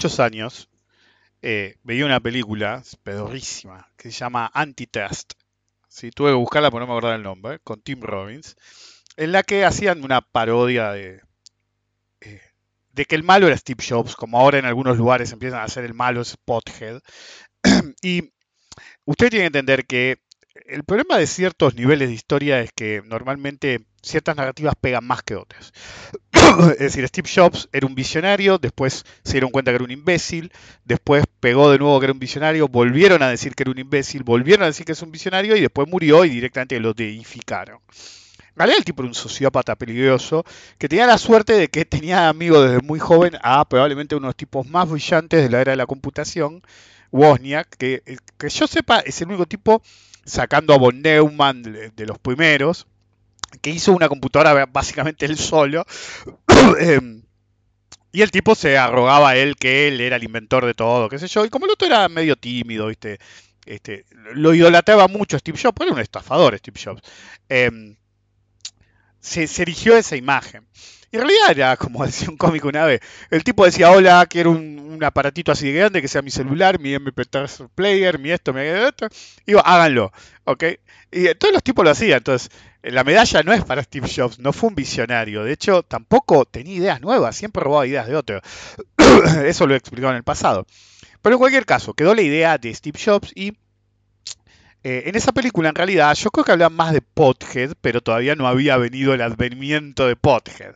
muchos años eh, veía una película pedorrísima que se llama Antitrust. Sí, tuve que buscarla porque no me acordaba el nombre, con Tim Robbins, en la que hacían una parodia de, eh, de que el malo era Steve Jobs, como ahora en algunos lugares empiezan a hacer el malo Spothead. y usted tiene que entender que el problema de ciertos niveles de historia es que normalmente ciertas narrativas pegan más que otras. es decir, Steve Jobs era un visionario, después se dieron cuenta que era un imbécil, después pegó de nuevo que era un visionario, volvieron a decir que era un imbécil, volvieron a decir que es un visionario y después murió y directamente lo deificaron. Realidad el tipo era un sociópata peligroso que tenía la suerte de que tenía amigos desde muy joven a probablemente uno de los tipos más brillantes de la era de la computación, Wozniak, que, que yo sepa es el único tipo, sacando a von Neumann de los primeros, que hizo una computadora básicamente él solo. Em, y el tipo se arrogaba a él que él era el inventor de todo, qué sé yo. Y como el otro era medio tímido, ¿viste? Este, lo idolatraba mucho Steve Jobs, era un estafador Steve Jobs. Em, se, se erigió esa imagen. Y en realidad era, como decía un cómico una vez, el tipo decía, hola, quiero un, un aparatito así de grande que sea mi celular, mi MP3 player, mi esto, mi esto. Y digo, háganlo, ¿ok? Y todos los tipos lo hacían, entonces la medalla no es para Steve Jobs, no fue un visionario. De hecho, tampoco tenía ideas nuevas, siempre robaba ideas de otro. Eso lo he explicado en el pasado. Pero en cualquier caso, quedó la idea de Steve Jobs y eh, en esa película, en realidad, yo creo que hablaban más de Pothead, pero todavía no había venido el advenimiento de Pothead.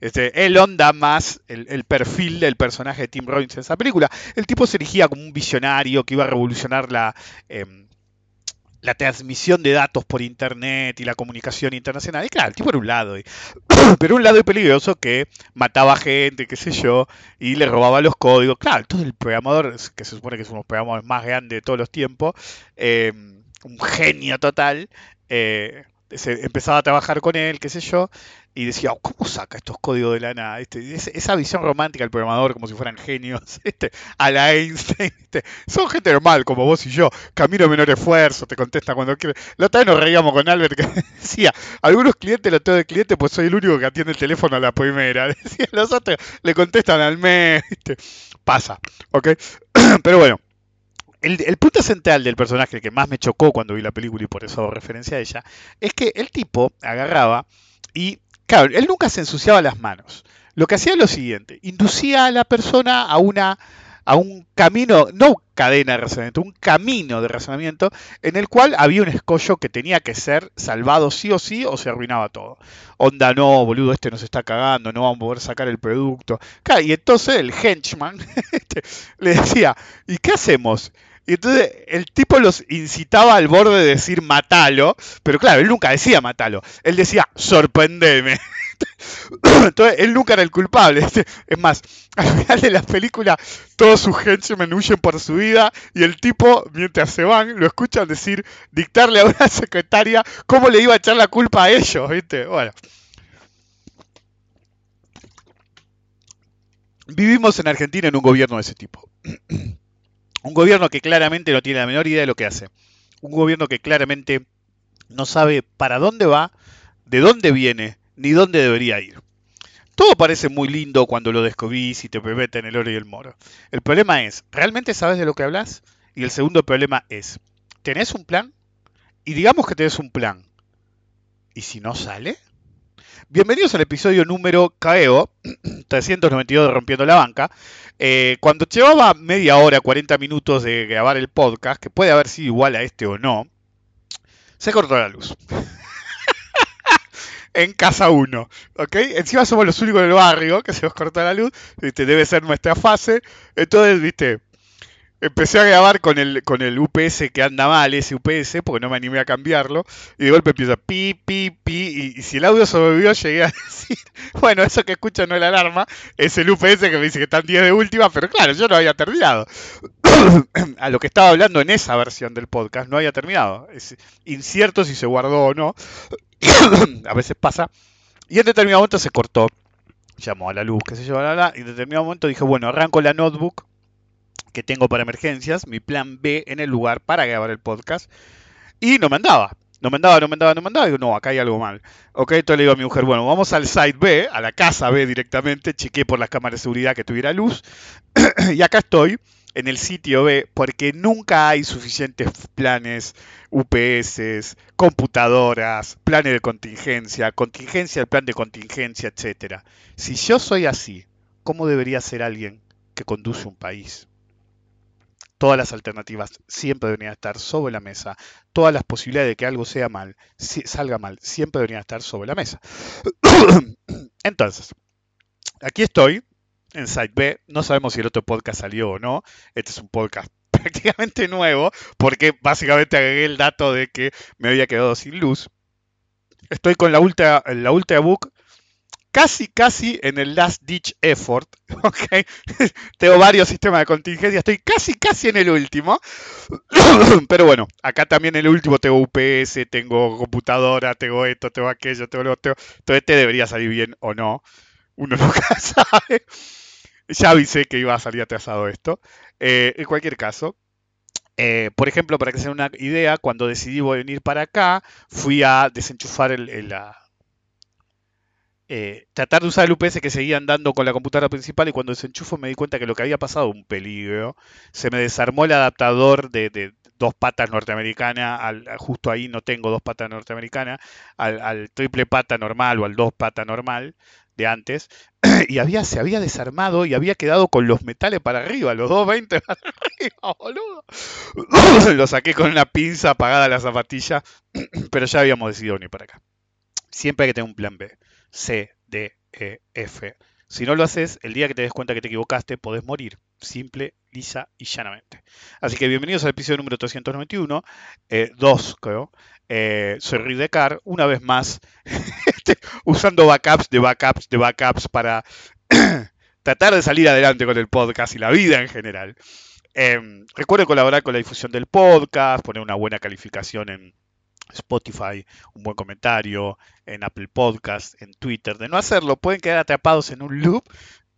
Este, él onda más el, perfil del personaje de Tim Robbins en esa película. El tipo se erigía como un visionario que iba a revolucionar la, eh, la transmisión de datos por internet y la comunicación internacional. Y claro, el tipo era un lado, pero un lado peligroso que mataba gente, qué sé yo, y le robaba los códigos. Claro, todo el programador, que se supone que es uno de los programadores más grandes de todos los tiempos, eh, un genio total, eh, se empezaba a trabajar con él, qué sé yo, y decía, oh, ¿cómo saca estos códigos de la nada? Este, esa visión romántica del programador como si fueran genios, este, a la Einstein, este, son gente normal como vos y yo, camino menor esfuerzo, te contesta cuando quiere. La otra vez nos reíamos con Albert que decía, algunos clientes lo tengo de cliente, pues soy el único que atiende el teléfono a la primera. Decía, los otros le contestan al mes, este, pasa, ¿ok? Pero bueno. El, punto central del personaje, que más me chocó cuando vi la película y por eso hago referencia a ella, es que el tipo agarraba y Claro, él nunca se ensuciaba las manos. Lo que hacía es lo siguiente, inducía a la persona a una a un camino, no cadena de razonamiento, un camino de razonamiento en el cual había un escollo que tenía que ser salvado sí o sí o se arruinaba todo. Onda, no, boludo, este nos está cagando, no vamos a poder sacar el producto. Y entonces el henchman este, le decía, ¿y qué hacemos? Y entonces el tipo los incitaba al borde de decir matalo, pero claro, él nunca decía matalo, él decía sorprendeme. Entonces él nunca era el culpable. Es más, al final de la película todos sus henchmen huyen por su vida y el tipo, mientras se van, lo escuchan decir, dictarle a una secretaria cómo le iba a echar la culpa a ellos, ¿viste? Bueno. Vivimos en Argentina en un gobierno de ese tipo. Un gobierno que claramente no tiene la menor idea de lo que hace. Un gobierno que claramente no sabe para dónde va, de dónde viene, ni dónde debería ir. Todo parece muy lindo cuando lo descubrís y te en el oro y el moro. El problema es, ¿realmente sabes de lo que hablas? Y el segundo problema es, ¿tenés un plan? Y digamos que tenés un plan. ¿Y si no sale? Bienvenidos al episodio número KEO 392 de Rompiendo la Banca. Eh, cuando llevaba media hora, 40 minutos de grabar el podcast, que puede haber sido igual a este o no, se cortó la luz. en casa 1, ¿ok? Encima somos los únicos del barrio que se nos cortó la luz, ¿viste? debe ser nuestra fase. Entonces, viste, empecé a grabar con el, con el UPS que anda mal, ese UPS, porque no me animé a cambiarlo, y de golpe empieza pi, pi, pi, y, si el audio sobrevivió, llegué a decir, bueno, eso que escucha no es la alarma, es el UPS que me dice que están 10 de última, pero claro, yo no había terminado. a lo que estaba hablando en esa versión del podcast, no había terminado. Es incierto si se guardó o no. a veces pasa. Y en determinado momento se cortó. Llamó a la luz, qué sé yo, bla, bla, y en determinado momento dije, bueno, arranco la notebook que tengo para emergencias, mi plan B en el lugar para grabar el podcast. Y no me andaba. no me andaba, no me andaba, no me andaba. Digo, no, acá hay algo mal. Ok, entonces le digo a mi mujer, bueno, vamos al site B, a la casa B directamente, chequeé por las cámaras de seguridad que tuviera luz. y acá estoy, en el sitio B, porque nunca hay suficientes planes, UPS, computadoras, planes de contingencia, contingencia, el plan de contingencia, etcétera. Si yo soy así, ¿cómo debería ser alguien que conduce un país? Todas las alternativas siempre deberían estar sobre la mesa. Todas las posibilidades de que algo sea mal, salga mal, siempre deberían estar sobre la mesa. Entonces, aquí estoy en Site B. No sabemos si el otro podcast salió o no. Este es un podcast prácticamente nuevo porque básicamente agregué el dato de que me había quedado sin luz. Estoy con la Ultra, la Ultrabook casi, casi en el last ditch effort, ¿ok? tengo varios sistemas de contingencia, estoy casi, casi en el último. Pero bueno, acá también en el último tengo UPS, tengo computadora, tengo esto, tengo aquello, tengo lo otro. Todo este debería salir bien o no. Uno nunca sabe. Ya avisé que iba a salir atrasado esto. Eh, en cualquier caso, eh, por ejemplo, para que se den una idea, cuando decidí venir para acá, fui a desenchufar el, la, eh, tratar de usar el UPS que seguía andando con la computadora principal y cuando desenchufo me di cuenta que lo que había pasado un peligro. Se me desarmó el adaptador de, dos patas norteamericana, al, justo ahí no tengo dos patas norteamericanas, al, triple pata normal o al dos pata normal de antes, y había, se había desarmado y había quedado con los metales para arriba, los 220 para arriba, boludo. lo saqué con una pinza apagada la zapatilla, pero ya habíamos decidido venir para acá. Siempre hay que tener un plan B. C, D, E, F. Si no lo haces, el día que te des cuenta que te equivocaste, podés morir. Simple, lisa y llanamente. Así que bienvenidos al episodio número 391, eh, dos creo. Eh, soy Rick Car, una vez más, este, usando backups de backups de backups para tratar de salir adelante con el podcast y la vida en general. Eh, colaborar con la difusión del podcast, poner una buena calificación en, Spotify, un buen comentario, en Apple Podcast, en Twitter. De no hacerlo, pueden quedar atrapados en un loop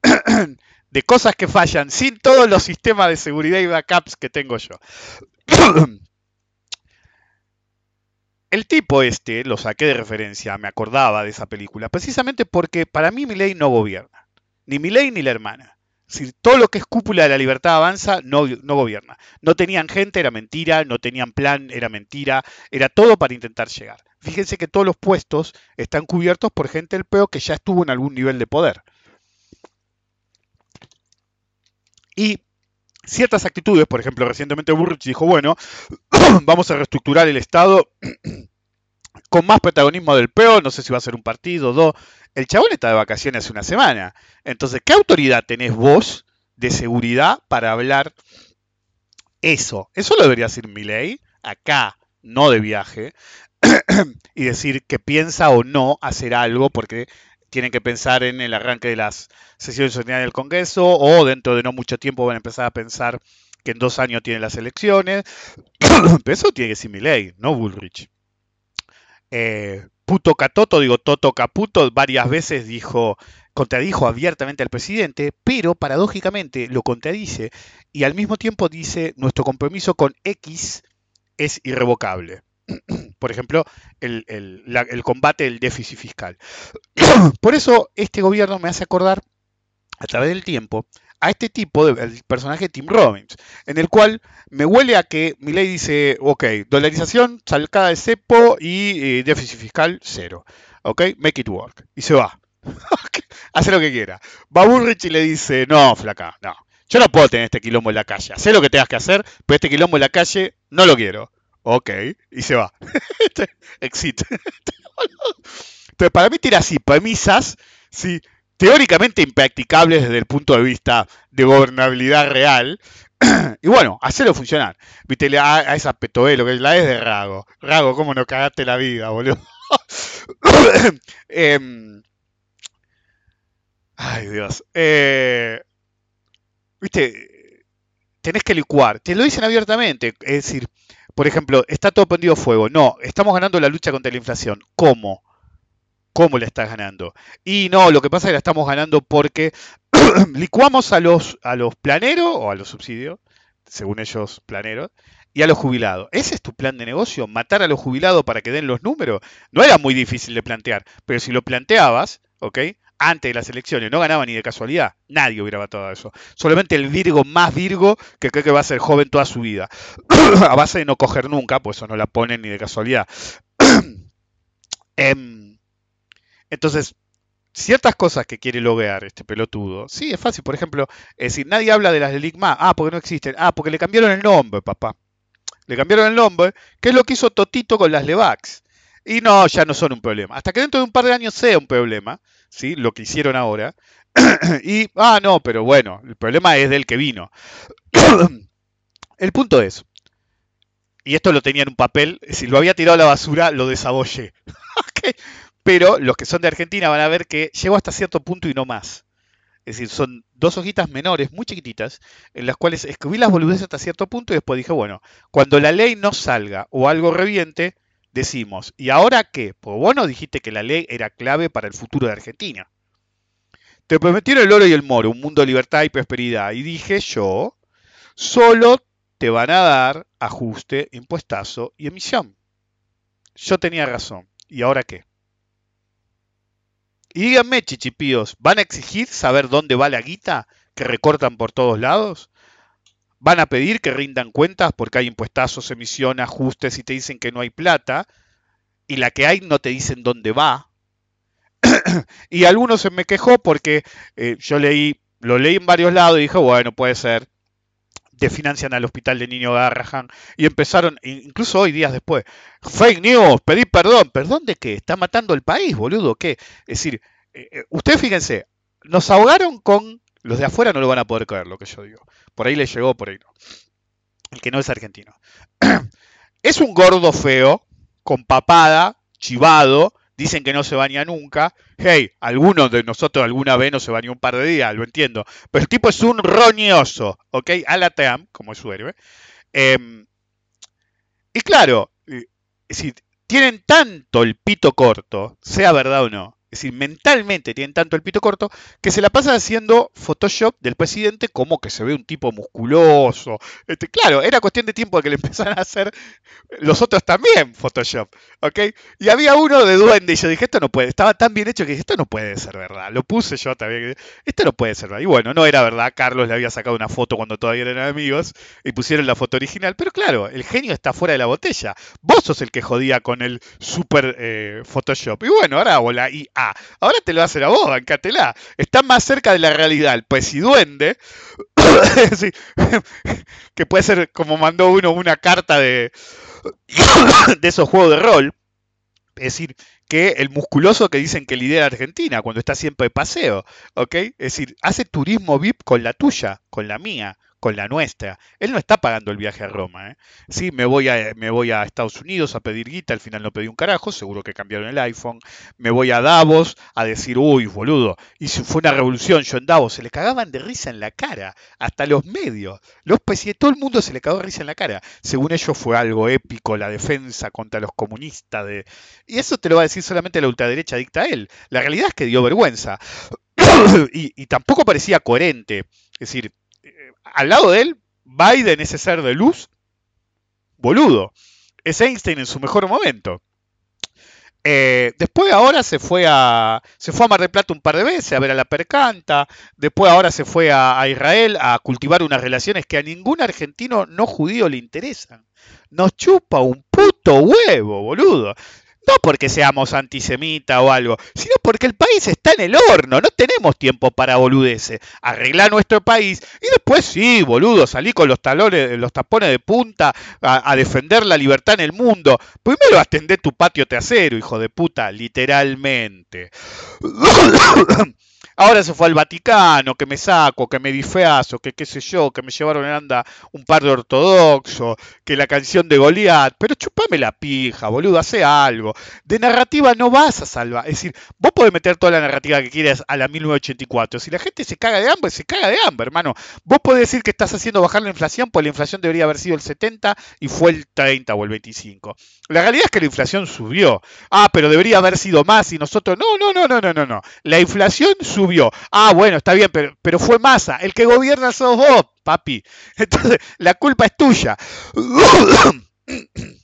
de cosas que fallan sin todos los sistemas de seguridad y backups que tengo yo. El tipo este, lo saqué de referencia, me acordaba de esa película, precisamente porque para mí mi ley no gobierna. Ni mi ley ni la hermana todo lo que es cúpula de la libertad avanza no, no gobierna. No tenían gente, era mentira, no tenían plan, era mentira, era todo para intentar llegar. Fíjense que todos los puestos están cubiertos por gente del peo que ya estuvo en algún nivel de poder. Y ciertas actitudes, por ejemplo, recientemente Burrich dijo, bueno, vamos a reestructurar el Estado con más protagonismo del peo, no sé si va a ser un partido, dos, el chabón está de vacaciones hace una semana. Entonces, ¿qué autoridad tenés vos de seguridad para hablar eso? Eso lo debería decir ley, acá, no de viaje, y decir que piensa o no hacer algo porque tienen que pensar en el arranque de las sesiones del Congreso o dentro de no mucho tiempo van a empezar a pensar que en dos años tienen las elecciones. Pero eso tiene que decir ley, no Bullrich. Eh, Puto Catoto, digo Toto Caputo, varias veces dijo, contradijo abiertamente al presidente, pero paradójicamente lo contradice y al mismo tiempo dice nuestro compromiso con X es irrevocable. Por ejemplo, el, el combate del déficit fiscal. Por eso este gobierno me hace acordar a través del tiempo a este tipo, de, personaje Tim Robbins, en el cual me huele a que mi ley dice, ok, dolarización, salcada de cepo y eh, déficit fiscal cero. Ok, make it work. Y se va. Hace lo que quiera. Va Burrich y le dice, no, flaca, no. Yo no puedo tener este quilombo en la calle. Sé lo que tengas que hacer, pero este quilombo en la calle no lo quiero. Ok, y se va. Exit. Entonces, para mí tiene así premisas, ¿sí? Teóricamente impracticables desde el punto de vista de gobernabilidad real. y bueno, hacerlo funcionar. Viste, a, esa Petoelo, que la es de Rago. Rago, ¿cómo no cagaste la vida, boludo? Em, ay, Dios. Eh, viste, tenés que licuar. Te lo dicen abiertamente. Es decir, por ejemplo, está todo prendido fuego. No, estamos ganando la lucha contra la inflación. ¿Cómo? Cómo la estás ganando. Y no, lo que pasa es que la estamos ganando porque licuamos a los, a los planeros o a los subsidios, según ellos planeros, y a los jubilados. ¿Ese es tu plan de negocio? ¿Matar a los jubilados para que den los números? No era muy difícil de plantear, pero si lo planteabas, ¿ok? Antes de las elecciones, no ganaba ni de casualidad, nadie hubiera votado eso. Solamente el Virgo más Virgo que cree que va a ser joven toda su vida. a base de no coger nunca, pues eso no la ponen ni de casualidad. Em, entonces, ciertas cosas que quiere lograr este pelotudo, sí, es fácil. Por ejemplo, es decir, nadie habla de las de Ligma. Ah, porque no existen. Ah, porque le cambiaron el nombre, papá. Le cambiaron el nombre, que es lo que hizo Totito con las Levax. Y no, ya no son un problema. Hasta que dentro de un par de años sea un problema, ¿sí? Lo que hicieron ahora. y, ah, no, pero bueno, el problema es del que vino. el punto es, y esto lo tenía en un papel, si lo había tirado a la basura, lo desabollé. Pero los que son de Argentina van a ver que llegó hasta cierto punto y no más. Es decir, son dos hojitas menores, muy chiquititas, en las cuales escribí las boludeces hasta cierto punto y después dije, bueno, cuando la ley no salga o algo reviente, decimos, ¿y ahora qué? Pues vos no dijiste que la ley era clave para el futuro de Argentina. Te prometieron el oro y el moro, un mundo de libertad y prosperidad. Y dije yo, solo te van a dar ajuste, impuestazo y emisión. Yo tenía razón. ¿Y ahora qué? Y díganme, chichipíos, ¿van a exigir saber dónde va la guita que recortan por todos lados? ¿Van a pedir que rindan cuentas porque hay impuestazos, emisión, ajustes y te dicen que no hay plata? Y la que hay no te dicen dónde va. y algunos se me quejó porque eh, yo leí, lo leí en varios lados y dije, bueno, puede ser. Definancian al hospital de Niño Garrahan y empezaron, incluso hoy, días después, fake news, pedí perdón. ¿Perdón de qué? Está matando el país, boludo. ¿Qué? Es decir, eh, eh, ustedes fíjense, nos ahogaron con. Los de afuera no lo van a poder creer lo que yo digo. Por ahí le llegó, por ahí no. El que no es argentino. es un gordo feo, con papada, chivado, dicen que no se baña nunca. Hey, algunos de nosotros alguna vez no se bañó un par de días, lo entiendo. Pero el tipo es un roñoso, ¿ok? Alateam, como es su héroe. Em, y claro, eh, si tienen tanto el pito corto, sea verdad o no, es decir, mentalmente tienen tanto el pito corto que se la pasan haciendo Photoshop del presidente como que se ve un tipo musculoso. Este, claro, era cuestión de tiempo de que le empezaran a hacer los otros también Photoshop. ¿ok? Y había uno de duende y yo dije, esto no puede, estaba tan bien hecho que dije, esto no puede ser verdad. Lo puse yo también, esto no puede ser verdad. Y bueno, no era verdad, Carlos le había sacado una foto cuando todavía eran amigos y pusieron la foto original. Pero claro, el genio está fuera de la botella. Vos sos el que jodía con el super eh, Photoshop. Y bueno, ahora hago la IA. Ahora te lo va a a vos, bancatela. Está más cerca de la realidad el duende que puede ser como mandó uno una carta de, de esos juegos de rol. Es decir, que el musculoso que dicen que lidera Argentina cuando está siempre de paseo, ¿ok? Es decir, hace turismo VIP con la tuya, con la mía con la nuestra. Él no está pagando el viaje a Roma. ¿eh? Sí, me voy, a, me voy a Estados Unidos a pedir guita, al final no pedí un carajo, seguro que cambiaron el iPhone. Me voy a Davos a decir, uy, boludo, y si fue una revolución yo en Davos, se le cagaban de risa en la cara, hasta los medios. Los todo el mundo se le cagó de risa en la cara. Según ellos fue algo épico, la defensa contra los comunistas. De... Y eso te lo va a decir solamente la ultraderecha dicta él. La realidad es que dio vergüenza. y, y tampoco parecía coherente. Es decir, al lado de él, Biden, ese ser de luz, boludo. Es Einstein en su mejor momento. Eh, después ahora se fue a se fue a Mar del Plata un par de veces a ver a la percanta. Después ahora se fue a, a, Israel a cultivar unas relaciones que a ningún argentino no judío le interesan. Nos chupa un puto huevo, boludo. No porque seamos antisemita o algo, sino porque el país está en el horno, no tenemos tiempo para boludeces. Arreglar nuestro país y después sí, boludo, salí con los talones, los tapones de punta a, defender la libertad en el mundo. Primero atendé tu patio trasero, hijo de puta, literalmente. Ahora se fue al Vaticano, que me saco, que me difeazo, que qué sé yo, que me llevaron en anda un par de ortodoxos, que la canción de Goliat. Pero chupame la pija, boludo, hace algo. De narrativa no vas a salvar. Es decir, vos podés meter toda la narrativa que quieras a la 1984. Si la gente se caga de hambre, se caga de hambre, hermano. Vos podés decir que estás haciendo bajar la inflación, pues la inflación debería haber sido el 70 y fue el 30 o el 25. La realidad es que la inflación subió. Ah, pero debería haber sido más y nosotros. No, no, no, no, no, no, no. La inflación subió Ah, bueno, está bien, pero, pero fue masa. El que gobierna sos vos, papi. Entonces, la culpa es tuya.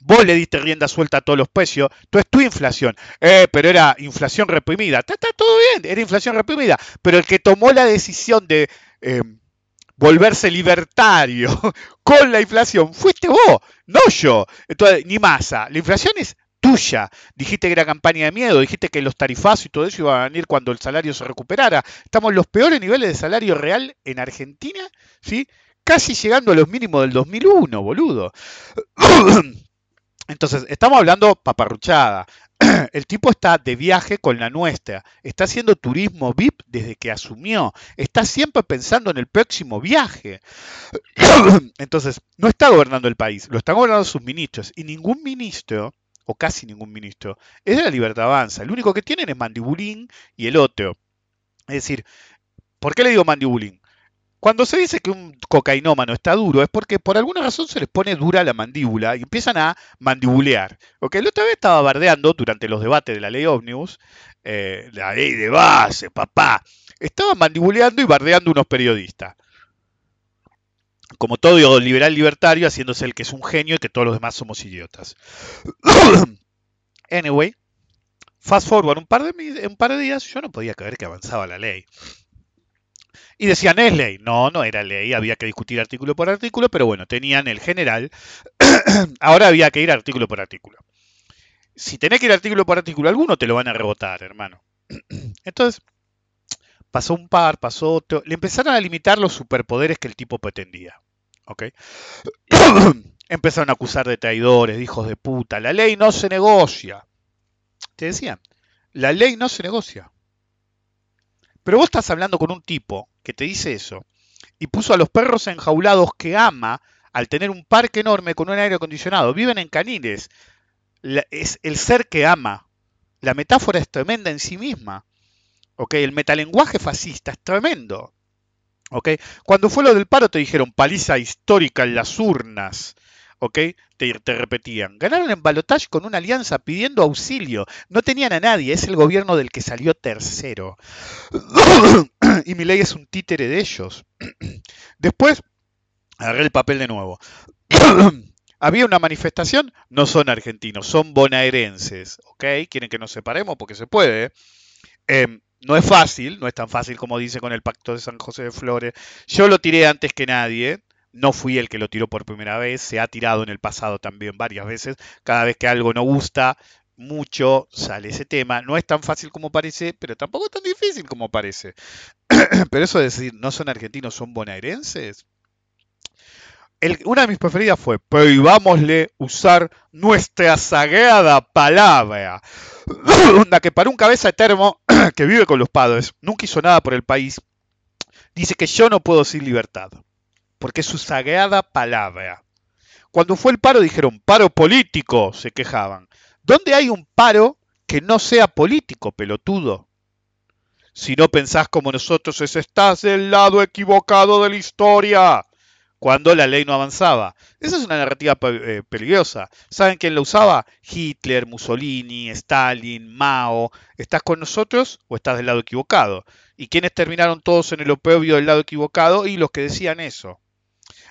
Vos le diste rienda suelta a todos los precios. Tú es tu inflación. Eh, pero era inflación reprimida. Está, todo bien, era inflación reprimida. Pero el que tomó la decisión de eh, volverse libertario con la inflación fuiste vos, no yo. Entonces, ni masa. La inflación es tuya. Dijiste que era campaña de miedo, dijiste que los tarifazos y todo eso iban a venir cuando el salario se recuperara. Estamos en los peores niveles de salario real en Argentina, ¿sí? Casi llegando a los mínimos del 2001, boludo. Entonces, estamos hablando paparruchada. El tipo está de viaje con la nuestra, está haciendo turismo VIP desde que asumió, está siempre pensando en el próximo viaje. Entonces, no está gobernando el país, lo están gobernando sus ministros y ningún ministro, o casi ningún ministro, es de la libertad avanza. El único que tienen es Mandibulín y el otro. Es decir, ¿por qué le digo Mandibulín? Cuando se dice que un cocainómano está duro es porque por alguna razón se les pone dura la mandíbula y empiezan a mandibulear. Ok, la otra vez estaba bardeando durante los debates de la ley ómnibus, eh, la ley de base, papá. Estaba mandibuleando y bardeando unos periodistas. Como todo liberal libertario, haciéndose el que es un genio y que todos los demás somos idiotas. anyway, fast forward un par de, días, yo no podía creer que avanzaba la ley. Y decían, es ley. No, no era ley, había que discutir artículo por artículo, pero bueno, tenían el general. Ahora había que ir artículo por artículo. Si tenés que ir artículo por artículo, alguno te lo van a rebotar, hermano. Entonces, pasó un par, pasó otro. Le empezaron a limitar los superpoderes que el tipo pretendía. ¿Ok? Empezaron a acusar de traidores, de hijos de puta. La ley no se negocia. Te decían, la ley no se negocia. Pero vos estás hablando con un tipo que te dice eso y puso a los perros enjaulados que ama al tener un parque enorme con un aire acondicionado. Viven en caniles. es el ser que ama. La metáfora es tremenda en sí misma. El metalenguaje fascista es tremendo. Cuando fue lo del paro te dijeron paliza histórica en las urnas. ¿ok? Te, repetían. Ganaron en balotaje con una alianza pidiendo auxilio. No tenían a nadie, es el gobierno del que salió tercero. y mi ley es un títere de ellos. Después, agarré el papel de nuevo. Había una manifestación, no son argentinos, son bonaerenses, ¿ok? Quieren que nos separemos porque se puede. Em, no es fácil, no es tan fácil como dice con el pacto de San José de Flores. Yo lo tiré antes que nadie, no fui el que lo tiró por primera vez, se ha tirado en el pasado también varias veces. Cada vez que algo no gusta mucho sale ese tema. No es tan fácil como parece, pero tampoco es tan difícil como parece. pero eso de decir, no son argentinos, son bonaerenses. una de mis preferidas fue, prohibámosle usar nuestra sagrada palabra. Una que para un cabeza termo que vive con los padres, nunca hizo nada por el país, dice que yo no puedo sin libertad porque es su sagrada palabra. Cuando fue el paro dijeron, paro político, se quejaban. ¿Dónde hay un paro que no sea político, pelotudo? Si no pensás como nosotros, es estás del lado equivocado de la historia. Cuando la ley no avanzaba. Esa es una narrativa eh, peligrosa. ¿Saben quién la usaba? Hitler, Mussolini, Stalin, Mao. ¿Estás con nosotros o estás del lado equivocado? ¿Y quiénes terminaron todos en el oprobio del lado equivocado? Y los que decían eso.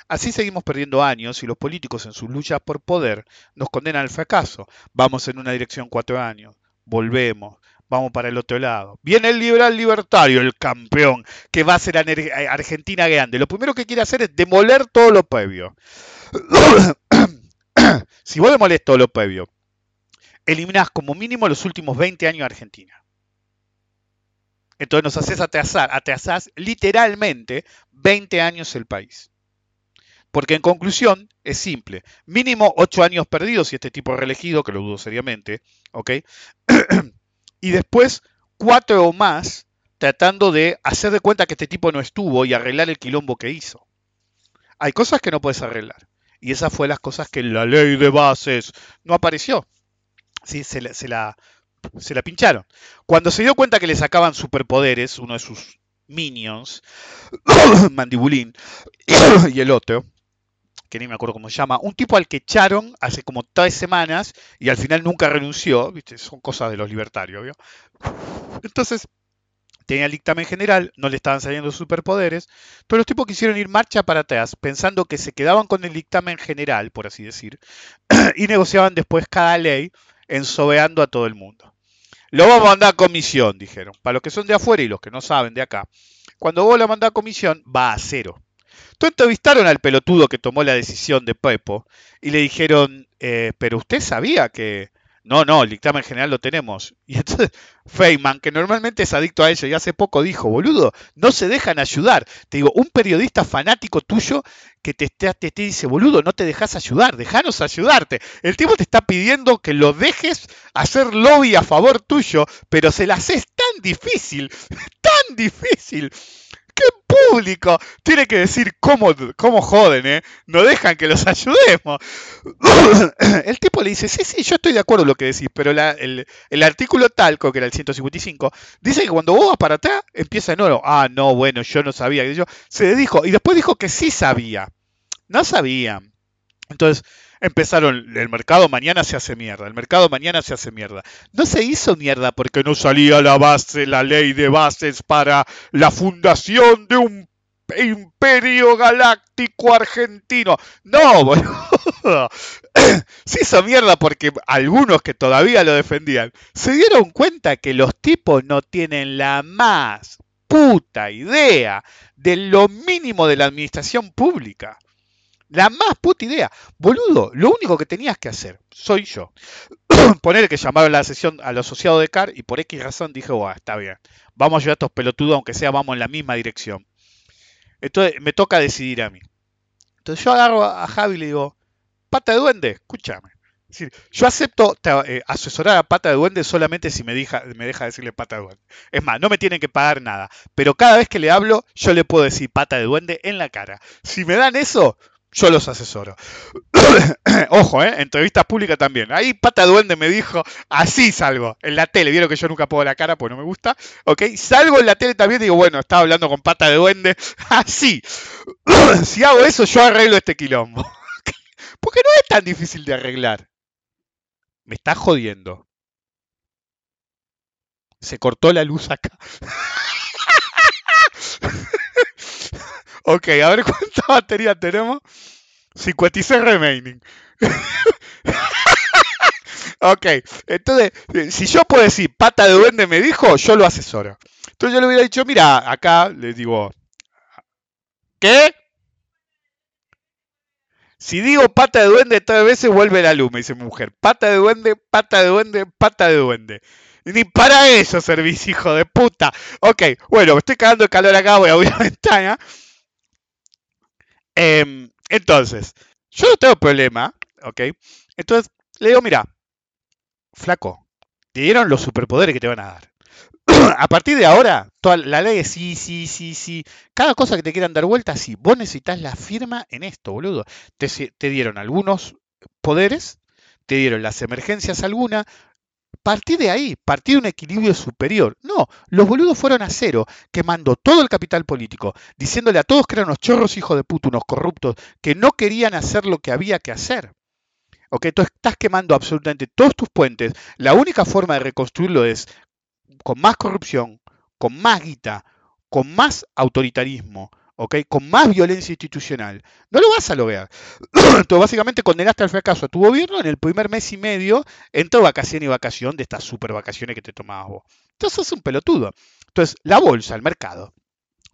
Así seguimos perdiendo años y los políticos en sus luchas por poder nos condenan al fracaso. Vamos en una dirección cuatro años, volvemos, vamos para el otro lado. Viene el liberal libertario, el campeón, que va a ser eh, Argentina grande. Lo primero que quiere hacer es demoler todo lo previo. si vos demolés todo lo previo, eliminás como mínimo los últimos 20 años de Argentina. Entonces nos haces atrasar, atrasás literalmente 20 años el país. Porque en conclusión es simple. Mínimo ocho años perdidos si este tipo reelegido, que lo dudo seriamente, ¿ok? y después cuatro o más tratando de hacer de cuenta que este tipo no estuvo y arreglar el quilombo que hizo. Hay cosas que no puedes arreglar. Y esas fue las cosas que la ley de bases no apareció. Sí, se, se, la, se la pincharon. Cuando se dio cuenta que le sacaban superpoderes, uno de sus minions, Mandibulín, y el otro, que ni me acuerdo cómo se llama, un tipo al que echaron hace como tres semanas y al final nunca renunció, ¿viste? son cosas de los libertarios. Entonces, tenía el dictamen general, no le estaban saliendo superpoderes, pero los tipos quisieron ir marcha para atrás, pensando que se quedaban con el dictamen general, por así decir, y negociaban después cada ley, ensobeando a todo el mundo. Lo vamos a mandar a comisión, dijeron. Para los que son de afuera y los que no saben de acá, cuando vos lo mandás a comisión, va a cero. Entonces entrevistaron al pelotudo que tomó la decisión de Pepo y le dijeron, eh, pero usted sabía que no, no, el dictamen general lo tenemos. Y entonces Feynman, que normalmente es adicto a ello y hace poco dijo, boludo, no se dejan ayudar. Te digo, un periodista fanático tuyo que te, te, te, dice, boludo, no te dejas ayudar, déjanos ayudarte. El tipo te está pidiendo que lo dejes hacer lobby a favor tuyo, pero se las es tan difícil, tan difícil. ¡Qué público! Tiene que decir cómo, cómo joden, ¿eh? No dejan que los ayudemos. El tipo le dice, sí, sí, yo estoy de acuerdo en lo que decís, pero la, el, el, artículo talco, que era el 155, dice que cuando vos vas para atrás, empieza en oro. Ah, no, bueno, yo no sabía. Yo, se dijo, y después dijo que sí sabía. No sabían. Entonces, empezaron, el mercado mañana se hace mierda, el mercado mañana se hace mierda. No se hizo mierda porque no salía la base, la ley de bases para la fundación de un imperio galáctico argentino. No, boludo. Se hizo mierda porque algunos que todavía lo defendían se dieron cuenta que los tipos no tienen la más puta idea de lo mínimo de la administración pública. La más puta idea. Boludo, lo único que tenías que hacer, soy yo. Poner que llamaron la sesión al asociado de CAR y por X razón dije, oh, está bien. Vamos a ayudar a estos pelotudos, aunque sea vamos en la misma dirección. Entonces me toca decidir a mí. Entonces yo agarro a Javi y le digo, pata de duende, escúchame. Yo acepto eh, asesorar a pata de duende solamente si me deja, me deja decirle pata de duende. Es más, no me tienen que pagar nada. Pero cada vez que le hablo, yo le puedo decir pata de duende en la cara. Si me dan eso, yo los asesoro. Ojo, ¿eh? Entrevistas públicas también. Ahí Pata Duende me dijo, así salgo. En la tele, vieron que yo nunca pongo la cara porque no me gusta. ¿Ok? Salgo en la tele también digo, bueno, estaba hablando con Pata de Duende. Así. si hago eso, yo arreglo este quilombo. porque no es tan difícil de arreglar. Me está jodiendo. Se cortó la luz acá. Ok, a ver cuánta batería tenemos. 56 remaining. ok, entonces, si yo puedo decir pata de duende me dijo, yo lo asesoro. Entonces yo le hubiera dicho, mira, acá le digo, ¿qué? Si digo pata de duende tres veces vuelve la luz, me dice mi mujer. Pata de duende, pata de duende, pata de duende. Ni para eso servís, hijo de puta. Ok, bueno, me estoy cagando el calor acá, voy a abrir la ventana. Eh, entonces, yo no tengo problema, ¿ok? Entonces, le digo, mira, flaco, te dieron los superpoderes que te van a dar. a partir de ahora, toda la ley es sí, sí, sí, sí. Cada cosa que te quieran dar vuelta, sí. Vos necesitas la firma en esto, boludo. Te, te dieron algunos poderes, te dieron las emergencias alguna, Partí de ahí, partí de un equilibrio superior. No, los boludos fueron a cero, quemando todo el capital político, diciéndole a todos que eran unos chorros hijos de puto, unos corruptos, que no querían hacer lo que había que hacer. Ok, tú estás quemando absolutamente todos tus puentes. La única forma de reconstruirlo es con más corrupción, con más guita, con más autoritarismo, ¿ok? Con más violencia institucional. No lo vas a lograr. Entonces, básicamente condenaste al fracaso a tu gobierno en el primer mes y medio entre vacación y vacación de estas super vacaciones que te tomabas vos. Entonces, sos un pelotudo. Entonces, la bolsa, el mercado,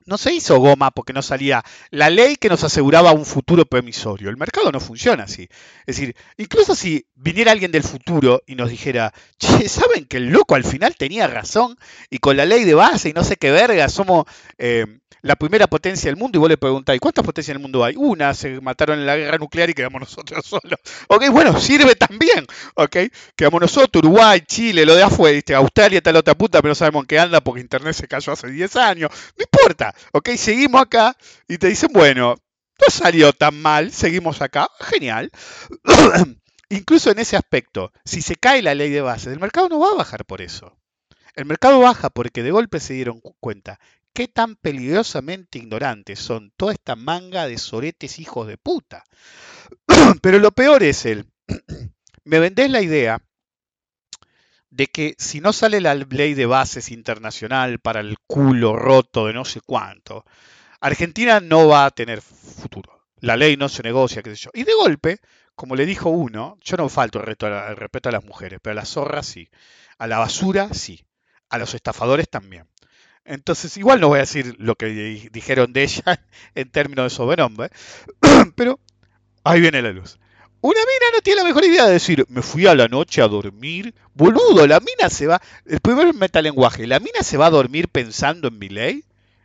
no se hizo goma porque no salía la ley que nos aseguraba un futuro promisorio. El mercado no funciona así. Es decir, incluso si viniera alguien del futuro y nos dijera, che, ¿saben que el loco al final tenía razón? Y con la ley de base y no sé qué verga, somos eh, la primera potencia del mundo y vos le preguntáis, ¿cuántas potencias en el mundo hay? Una, se mataron en la guerra nuclear y quedamos nosotros solos. Ok, bueno, sirve también, ok, quedamos nosotros, Uruguay, Chile, lo de afuera, ¿viste? Australia la otra puta, pero no sabemos en qué anda porque Internet se cayó hace 10 años. No importa, ok, seguimos acá y te dicen, bueno, no salió tan mal, seguimos acá, genial. Incluso en ese aspecto, si se cae la ley de base, el mercado no va a bajar por eso. El mercado baja porque de golpe se dieron cuenta qué tan peligrosamente ignorantes son toda esta manga de soretes hijos de puta. Pero lo peor es el, me vendés la idea de que si no sale la ley de bases internacional para el culo roto de no sé cuánto, Argentina no va a tener futuro. La ley no se negocia, qué sé yo. Y de golpe, como le dijo uno, yo no falto el, respeto a las mujeres, pero a las zorras sí. A la basura sí. A los estafadores también. Entonces, igual no voy a decir lo que dijeron de ella en términos de sobrenombre, pero ahí viene la luz. Una mina no tiene la mejor idea de decir, me fui a la noche a dormir. Boludo, la mina se va. El primer metalenguaje, ¿la mina se va a dormir pensando en mi ley?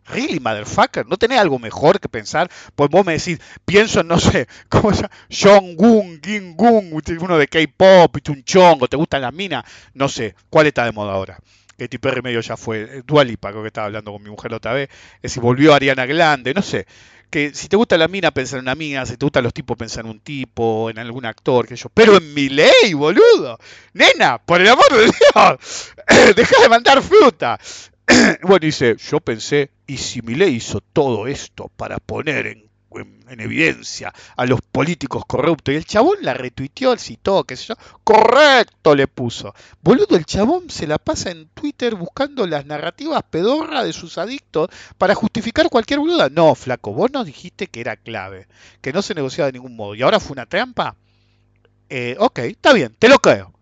Really, motherfucker, ¿no tenés algo mejor que pensar? Pues vos me decís, pienso en, no sé, ¿cómo se llama? Jong-un, Ging-gun, uno de K-pop, y un ¿te gustan las minas? No sé, ¿cuál está de moda ahora? Katy Perry medio ya fue, Dualipa, creo que estaba hablando con mi mujer la otra vez, es si volvió Ariana Grande, no sé. Que si te gusta la mina, pensar en una mina, si te gustan los tipos, pensar en un tipo, en algún actor, que yo. Pero en mi ley, boludo. Nena, por el amor de Dios, deja de mandar fruta. bueno, dice, yo pensé, ¿y si mi ley hizo todo esto para poner en en, evidencia a los políticos corruptos. Y el chabón la retuiteó, citó, qué sé yo. Correcto le puso. Boludo, el chabón se la pasa en Twitter buscando las narrativas pedorras de sus adictos para justificar cualquier boluda. No, flaco, vos nos dijiste que era clave, que no se negociaba de ningún modo. Y ahora fue una trampa. Eh, ok, está bien, te lo creo.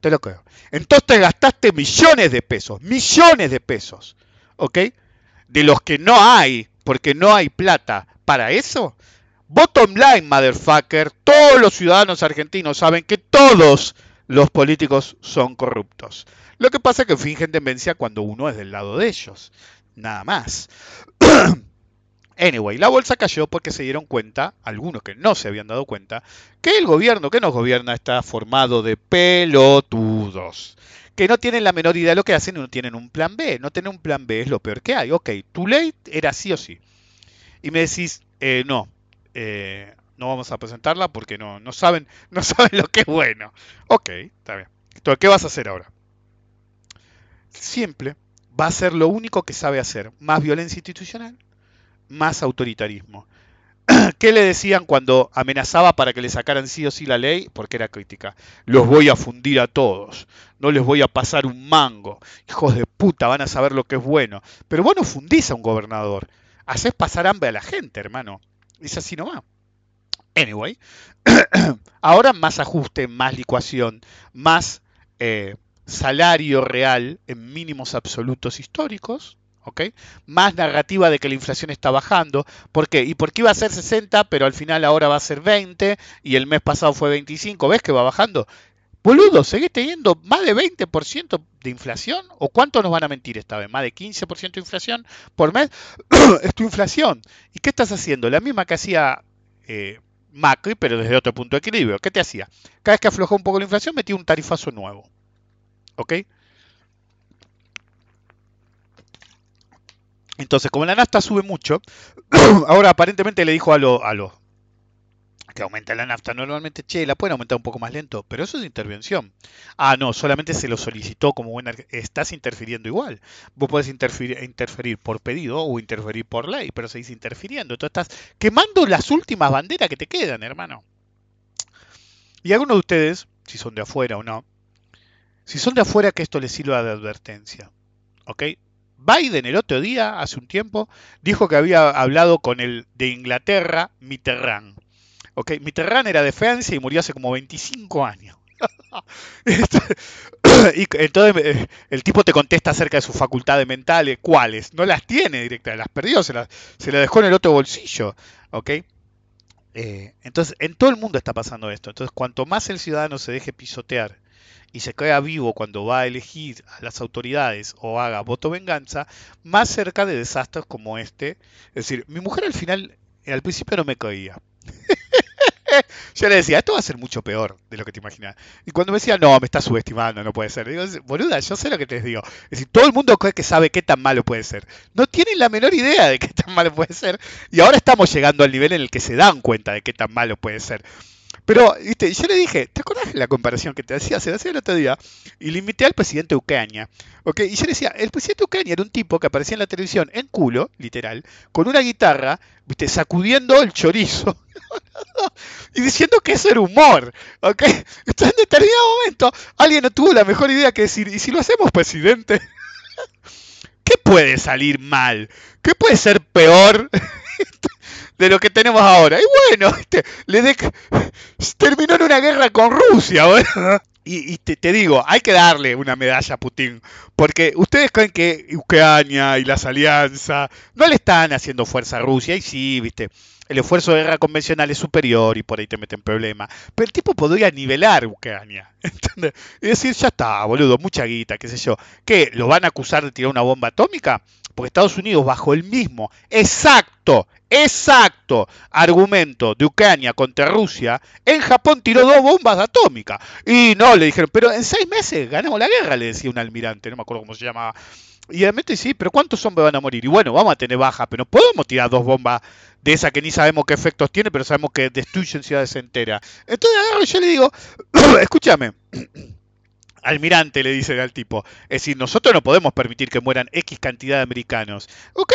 Te lo creo. Entonces te gastaste millones de pesos, millones de pesos, ¿ok? De los que no hay, porque no hay plata para eso? Bottom line, motherfucker, todos los ciudadanos argentinos saben que todos los políticos son corruptos. Lo que pasa es que fingen demencia cuando uno es del lado de ellos. Nada más. anyway, la bolsa cayó porque se dieron cuenta, algunos que no se habían dado cuenta, que el gobierno que nos gobierna está formado de pelotudos. Que no tienen la menor idea de lo que hacen y no tienen un plan B. No tener un plan B es lo peor que hay. Ok, tu ley era sí o sí y me decís, eh, no, eh, no vamos a presentarla porque no, no, saben, no saben lo que es bueno. Ok, está bien. Entonces, ¿qué vas a hacer ahora? Simple, va a ser lo único que sabe hacer. Más violencia institucional, más autoritarismo. ¿Qué le decían cuando amenazaba para que le sacaran sí o sí la ley? Porque era crítica. Los voy a fundir a todos. No les voy a pasar un mango. Hijos de puta, van a saber lo que es bueno. Pero vos no fundís a un gobernador haces pasar hambre a la gente, hermano. Es así nomás. Anyway, ahora más ajuste, más licuación, más eh, salario real en mínimos absolutos históricos, ¿ok? Más narrativa de que la inflación está bajando. ¿Por qué? ¿Y por qué iba a ser 60, pero al final ahora va a ser 20 y el mes pasado fue 25? ¿Ves que va bajando? Boludo, ¿seguís teniendo más de 20% de inflación? ¿O cuánto nos van a mentir esta vez? ¿Más de 15% de inflación por mes? es tu inflación. ¿Y qué estás haciendo? La misma que hacía eh, Macri, pero desde otro punto de equilibrio. ¿Qué te hacía? Cada vez que aflojó un poco la inflación, metía un tarifazo nuevo. ¿Ok? Entonces, como la nafta sube mucho, ahora aparentemente le dijo a los a lo, que aumenta la nafta normalmente, che, la pueden aumentar un poco más lento, pero eso es intervención. Ah, no, solamente se lo solicitó como buena... Estás interfiriendo igual. Vos podés interferir, interferir por pedido o interferir por ley, pero seguís interfiriendo. Entonces estás quemando las últimas banderas que te quedan, hermano. Y algunos de ustedes, si son de afuera o no, si son de afuera, que esto les sirva de advertencia. ¿Ok? Biden el otro día, hace un tiempo, dijo que había hablado con el de Inglaterra, Mitterrand. Ok, Mitterrand era de Francia y murió hace como 25 años. Este, y entonces eh, el tipo te contesta acerca de sus facultades mentales, cuáles. No las tiene directamente, las perdió, se las, se dejó en el otro bolsillo. ¿Ok? Eh, entonces, en todo el mundo está pasando esto. Entonces, cuanto más el ciudadano se deje pisotear y se crea vivo cuando va a elegir a las autoridades o haga voto venganza, más cerca de desastres como este. Es decir, mi mujer al final, al principio no me creía. Yo le decía, esto va a ser mucho peor de lo que te imaginas. Y cuando me decía, no, me estás subestimando, no puede ser. Digo, boluda, yo sé lo que te digo. Es decir, todo el mundo cree que sabe qué tan malo puede ser. No tienen la menor idea de qué tan malo puede ser. Y ahora estamos llegando al nivel en el que se dan cuenta de qué tan malo puede ser. Pero, viste, yo le dije, ¿te acuerdas de la comparación que te hacía? Se hacía el otro día. Y le invité al presidente de Ucrania. ¿ok? Y yo le decía, el presidente de Ucrania era un tipo que aparecía en la televisión en culo, literal, con una guitarra, viste, sacudiendo el chorizo. y diciendo que eso era humor, ¿ok? Entonces en determinado momento alguien no tuvo la mejor idea que decir, ¿y si lo hacemos presidente? ¿Qué puede salir mal? ¿Qué puede ser peor de lo que tenemos ahora? Y bueno, este, terminó en una guerra con Rusia, Y, te, digo, hay que darle una medalla a Putin, porque ustedes creen que Ucrania y las alianzas no le están haciendo fuerza a Rusia, y sí, viste, el esfuerzo de guerra convencional es superior y por ahí te meten problemas. Pero el tipo podría nivelar Ucrania. ¿entendés? Y decir, ya está, boludo, mucha guita, qué sé yo. ¿Qué? ¿Lo van a acusar de tirar una bomba atómica? Porque Estados Unidos, bajo el mismo, exacto, exacto argumento de Ucrania contra Rusia, en Japón tiró dos bombas atómicas. Y no, le dijeron, pero en seis meses ganamos la guerra, le decía un almirante, no me acuerdo cómo se llamaba. Y realmente sí, pero ¿cuántos hombres van a morir? Y bueno, vamos a tener baja, pero no podemos tirar dos bombas de esa que ni sabemos qué efectos tiene, pero sabemos que destruyen ciudades enteras. Entonces agarro y yo le digo, escúchame. Almirante le dice al tipo, es decir, nosotros no podemos permitir que mueran X cantidad de americanos. Ok,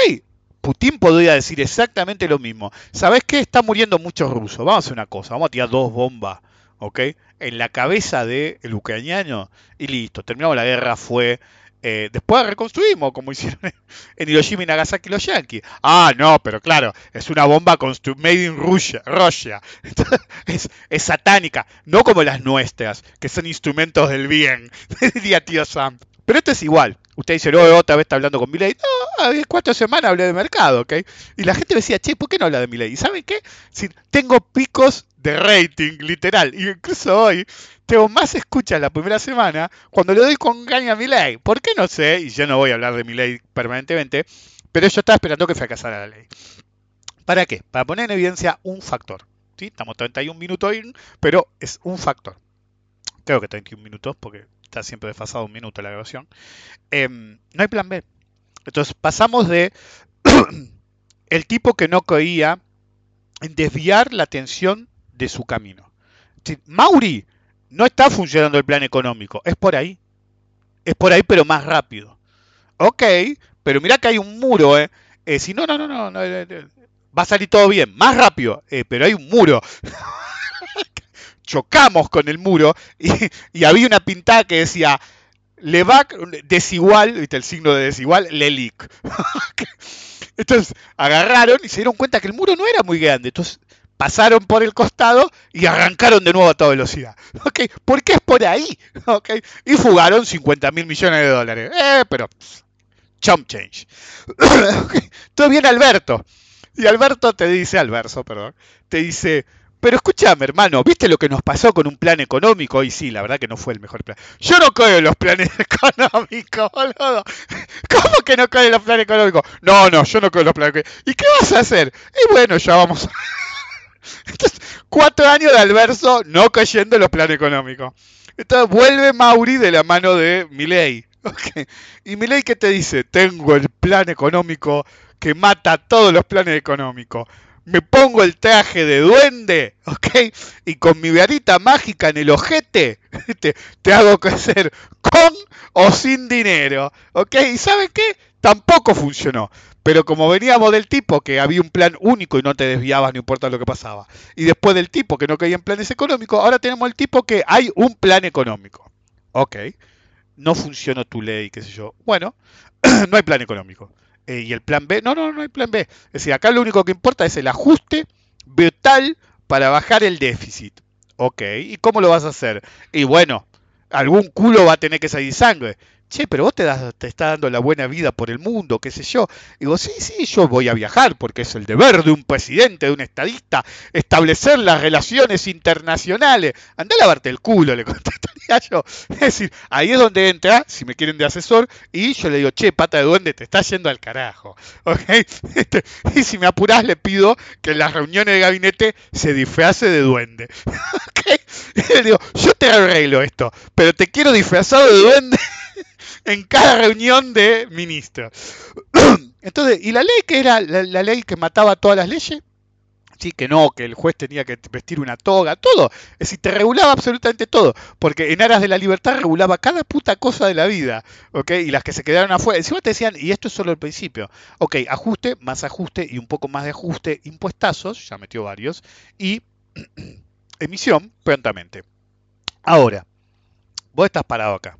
Putin podría decir exactamente lo mismo. ¿Sabes qué? Están muriendo muchos rusos. Vamos a hacer una cosa, vamos a tirar dos bombas, ¿ok? En la cabeza del ucraniano y listo. Terminamos la guerra, fue eh, después reconstruimos, como hicieron en Hiroshima y Nagasaki los yankees. Ah, no, pero claro, es una bomba made in Russia. Russia. es, es, satánica, no como las nuestras, que son instrumentos del bien, diría tío Sam. Pero esto es igual. Usted dice, no, otra vez está hablando con Milei. No, hace cuatro semanas hablé de mercado, ¿ok? Y la gente decía, che, ¿por qué no habla de Milei? ¿Y saben qué? Si tengo picos de rating, literal. Y incluso hoy tengo más escuchas la primera semana cuando le doy con gaña a mi ley. ¿Por qué no sé? Y yo no voy a hablar de mi ley permanentemente, pero yo estaba esperando que fracasara la ley. ¿Para qué? Para poner en evidencia un factor. ¿sí? Estamos 31 minutos, pero es un factor. Creo que 31 minutos, porque está siempre desfasado un minuto la grabación. Em, no hay plan B. Entonces pasamos de el tipo que no creía en desviar la atención de su camino. Mauri no está funcionando el plan económico, es por ahí. Es por ahí, pero más rápido. Ok, pero mira que hay un muro, ¿eh? eh si no, no, no, no, eh, eh, va a salir todo bien, más rápido, pero hay un muro. Chocamos con el muro y, había una pintada que decía, Levac desigual, ¿viste el signo de desigual? Lelic. Entonces agarraron y se dieron cuenta que el muro no era muy grande. Entonces pasaron por el costado y arrancaron de nuevo a toda velocidad. ¿Ok? Porque es por ahí. ¿Ok? Y fugaron 50 mil millones de dólares. Eh, pero chump change. Todo bien Alberto. Y Alberto te dice, Alberto, perdón, te dice, pero escúchame, hermano, ¿viste lo que nos pasó con un plan económico? Y sí, la verdad que no fue el mejor plan. Yo no creo en los planes económicos, boludo. ¿Cómo que no creo en los planes económicos? No, no, yo no creo en los planes económicos. ¿Y qué vas a hacer? Y bueno, ya vamos. Entonces, cuatro años de Alverso no cayendo en los planes económicos. Entonces vuelve Mauri de la mano de Milei. Y Milei que te dice, tengo el plan económico que mata todos los planes económicos. Me pongo el traje de duende, ¿ok? Y con mi varita mágica en el ojete, te, te hago crecer con o sin dinero, ¿ok? ¿Y saben qué? Tampoco funcionó. Pero como veníamos del tipo que había un plan único y no te desviabas, no importa lo que pasaba, y después del tipo que no caía en planes económicos, ahora tenemos el tipo que hay un plan económico. Ok, no funcionó tu ley, qué sé yo. Bueno, no hay plan económico. Eh, ¿Y el plan B? No, no, no hay plan B. Es decir, acá lo único que importa es el ajuste brutal para bajar el déficit. Ok, ¿y cómo lo vas a hacer? Y bueno, algún culo va a tener que salir sangre che, pero vos te, das, te estás dando la buena vida por el mundo, qué sé yo. Digo, sí, sí, yo voy a viajar porque es el deber de un presidente, de un estadista, establecer las relaciones internacionales. Andá a lavarte el culo, le contestaría yo. Es decir, ahí es donde entra, si me quieren de asesor, y yo le digo, che, pata de duende, te está yendo al carajo. Este, y si me apurás, le pido que en las reuniones de gabinete se disfrace de duende. Y le digo, yo te arreglo esto, pero te quiero disfrazado de duende en cada reunión de ministros. Entonces, ¿y la ley que era la, ley que mataba todas las leyes? Sí, que no, que el juez tenía que vestir una toga, todo. Es decir, te regulaba absolutamente todo. Porque en aras de la libertad regulaba cada puta cosa de la vida. ¿Ok? Y las que se quedaron afuera. Encima te decían, y esto es solo el principio. Ok, ajuste, más ajuste y un poco más de ajuste, impuestazos, ya metió varios. Y emisión prontamente. Ahora, vos estás parado acá.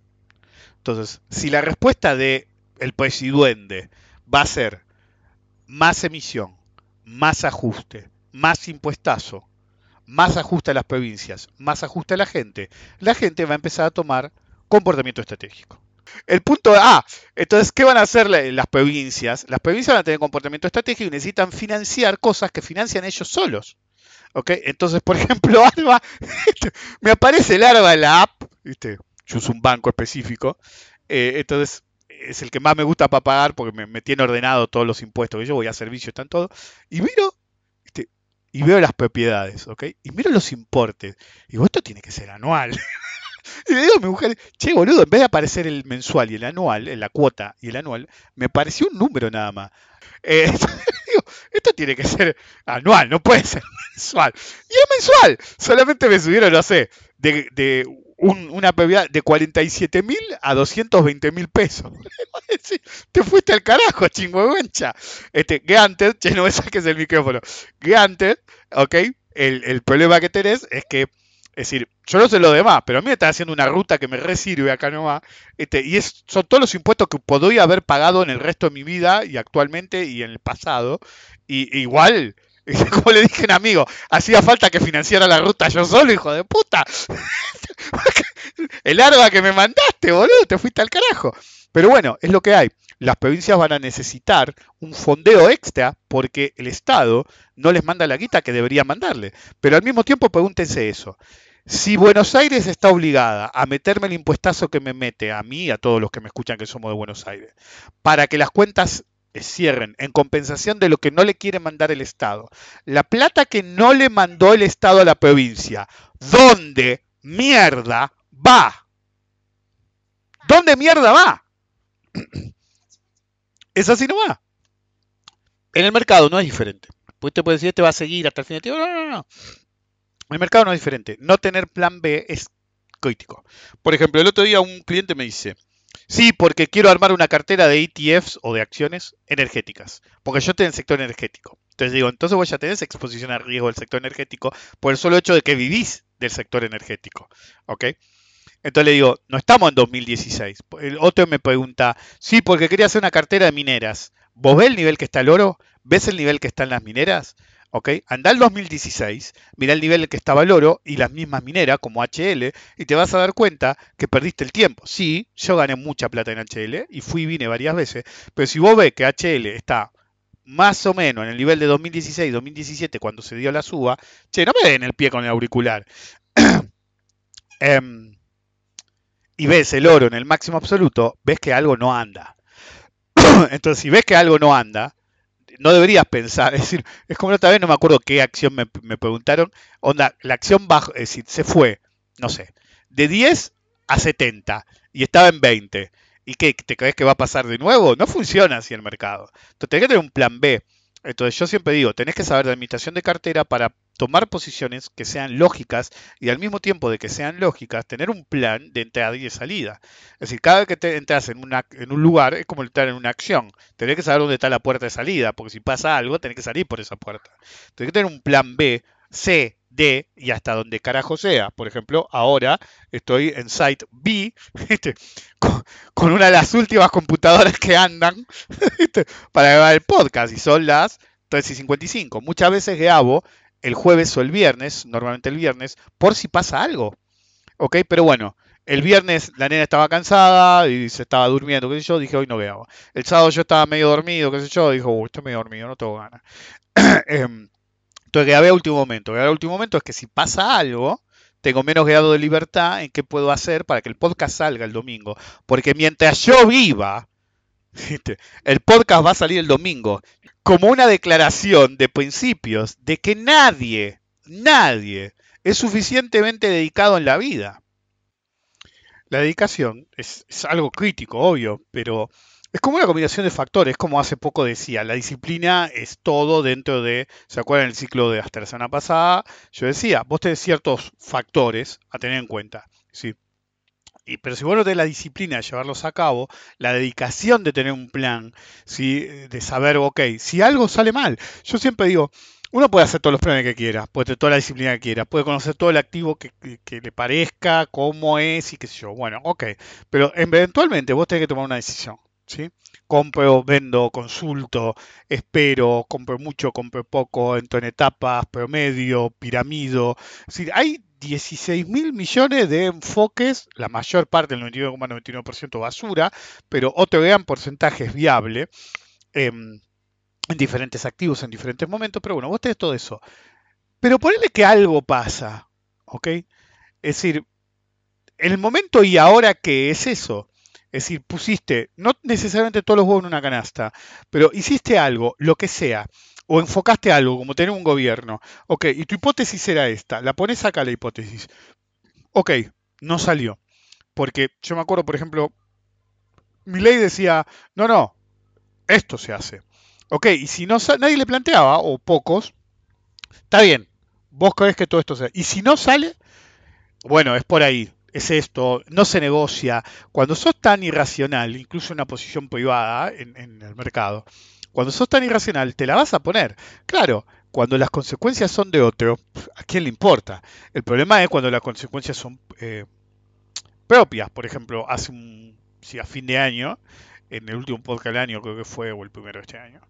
Entonces, si la respuesta de el presidente va a ser más emisión, más ajuste, más impuestazo, más ajuste a las provincias, más ajuste a la gente, la gente va a empezar a tomar comportamiento estratégico. El punto A, entonces, ¿qué van a hacer las provincias? Las provincias van a tener comportamiento estratégico y necesitan financiar cosas que financian ellos solos. ¿Ok? Entonces, por ejemplo, Alba, me aparece el Alba en la app, ¿viste? Yo uso un banco específico, eh, entonces es el que más me gusta para pagar porque me, tiene ordenado todos los impuestos que yo voy a servicio, están todos, y miro y veo las propiedades, ¿ok? Y miro los importes. Y digo, esto tiene que ser anual. y le digo a mi mujer, che, boludo, en vez de aparecer el mensual y el anual, en la cuota y el anual, me pareció un número nada más. Eh, digo, esto tiene que ser anual, no puede ser mensual. Y es mensual. Solamente me subieron, no sé, de, de una propiedad de 47 mil a 220 mil pesos. Te fuiste al carajo, chingüengüencha. Este, Ganted, che, no me saques el micrófono. Ganted, ok, el, el, problema que tenés es que, es decir, yo no sé lo demás, pero a mí me está haciendo una ruta que me resirve acá nomás, este, y es, son todos los impuestos que podría haber pagado en el resto de mi vida y actualmente y en el pasado, y igual como le dije a un amigo, hacía falta que financiara la ruta yo solo, hijo de puta. El arba que me mandaste, boludo, te fuiste al carajo. Pero bueno, es lo que hay. Las provincias van a necesitar un fondeo extra porque el Estado no les manda la guita que debería mandarle. Pero al mismo tiempo pregúntense eso. Si Buenos Aires está obligada a meterme el impuestazo que me mete a mí y a todos los que me escuchan que somos de Buenos Aires, para que las cuentas cierren en compensación de lo que no le quiere mandar el Estado. La plata que no le mandó el Estado a la provincia, ¿dónde mierda va? ¿Dónde mierda va? Es así no va. En el mercado no es diferente. Pues te puede decir, este va a seguir hasta el fin de tiempo. No, no, no. El mercado no es diferente. No tener plan B es crítico. Por ejemplo, el otro día un cliente me dice, Sí, porque quiero armar una cartera de ETFs o de acciones energéticas, porque yo estoy en el sector energético. Entonces digo, entonces vos ya tenés exposición al riesgo del sector energético por el solo hecho de que vivís del sector energético. ¿Ok? Entonces le digo, no estamos en 2016. El otro me pregunta, sí, porque quería hacer una cartera de mineras. ¿Vos ves el nivel que está el oro? ¿Ves el nivel que están las mineras? ¿Ok? Anda al 2016, mira el nivel que estaba el oro y las mismas mineras como HL y te vas a dar cuenta que perdiste el tiempo. Sí, yo gané mucha plata en HL y fui y vine varias veces, pero si vos ves que HL está más o menos en el nivel de 2016-2017 cuando se dio la suba, che, no me den el pie con el auricular. Em, y ves el oro en el máximo absoluto, ves que algo no anda. Entonces, si ves que algo no anda, no deberías pensar, es decir, es como la otra vez, no me acuerdo qué acción me, preguntaron, onda, la acción bajo, es decir, se fue, no sé, de 10 a 70 y estaba en 20. ¿Y qué? ¿Te crees que va a pasar de nuevo? No funciona así el mercado. Entonces tenés que tener un plan B. Entonces yo siempre digo, tenés que saber de administración de cartera para tomar posiciones que sean lógicas y al mismo tiempo de que sean lógicas, tener un plan de entrada y de salida. Es decir, cada vez que te entras en, una, en un lugar es como entrar en una acción. Tenés que saber dónde está la puerta de salida, porque si pasa algo, tenés que salir por esa puerta. Tenés que tener un plan B, C, D y hasta donde carajo sea. Por ejemplo, ahora estoy en Site B con, una de las últimas computadoras que andan para grabar el podcast y son las 3 y 55. Muchas veces grabo el jueves o el viernes, normalmente el viernes, por si pasa algo. ¿Ok? Pero bueno, el viernes la nena estaba cansada y se estaba durmiendo, qué sé yo, dije hoy no veo. El sábado yo estaba medio dormido, qué sé yo, dijo, Uy, estoy medio dormido, no tengo ganas. Em, entonces grabé a último momento. Grabé a último momento es que si pasa algo, tengo menos grado de libertad en qué puedo hacer para que el podcast salga el domingo. Porque mientras yo viva, el podcast va a salir el domingo como una declaración de principios de que nadie, nadie es suficientemente dedicado en la vida. La dedicación es, algo crítico, obvio, pero es como una combinación de factores, como hace poco decía, la disciplina es todo dentro de, ¿se acuerdan el ciclo de hasta la semana pasada? Yo decía, vos tenés ciertos factores a tener en cuenta, ¿sí? Y, pero si vos no tenés la disciplina de llevarlos a cabo, la dedicación de tener un plan, ¿sí? de saber, ok, si algo sale mal, yo siempre digo, uno puede hacer todos los planes que quiera, puede tener toda la disciplina que quiera, puede conocer todo el activo que, le parezca, cómo es y qué sé yo. Bueno, ok, pero eventualmente vos tenés que tomar una decisión. ¿sí? Compro, vendo, consulto, espero, compro mucho, compro poco, entro en etapas, promedio, piramido. Es decir, hay 16 mil millones de enfoques, la mayor parte, el 99,99% basura, pero otro gran porcentaje es viable. Em, en diferentes activos en diferentes momentos, pero bueno, vos tenés todo eso. Pero ponele que algo pasa, ¿ok? Es decir, el momento y ahora qué es eso. Es decir, pusiste, no necesariamente todos los huevos en una canasta, pero hiciste algo, lo que sea, o enfocaste algo, como tener un gobierno. Ok, y tu hipótesis era esta, la pones acá la hipótesis. Ok, no salió. Porque yo me acuerdo, por ejemplo, mi ley decía, no, no, esto se hace. Ok, y si no nadie le planteaba, o pocos, está bien, vos crees que todo esto se... Y si no sale, bueno, es por ahí, es esto, no se negocia. Cuando sos tan irracional, incluso en una posición privada en, el mercado, cuando sos tan irracional, te la vas a poner. Claro, cuando las consecuencias son de otro, ¿a quién le importa? El problema es cuando las consecuencias son eh, propias. Por ejemplo, hace un, si a fin de año, en el último podcast del año, creo que fue, o el primero de este año,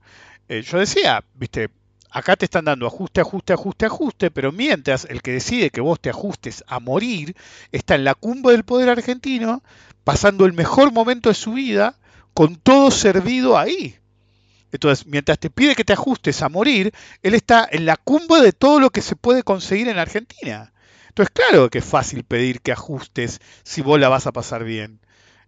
eh, yo decía, viste, acá te están dando ajuste, ajuste, ajuste, ajuste, pero mientras el que decide que vos te ajustes a morir está en la cumbre del poder argentino, pasando el mejor momento de su vida, con todo servido ahí. Entonces, mientras te pide que te ajustes a morir, él está en la cumbre de todo lo que se puede conseguir en Argentina. Entonces, claro que es fácil pedir que ajustes si vos la vas a pasar bien.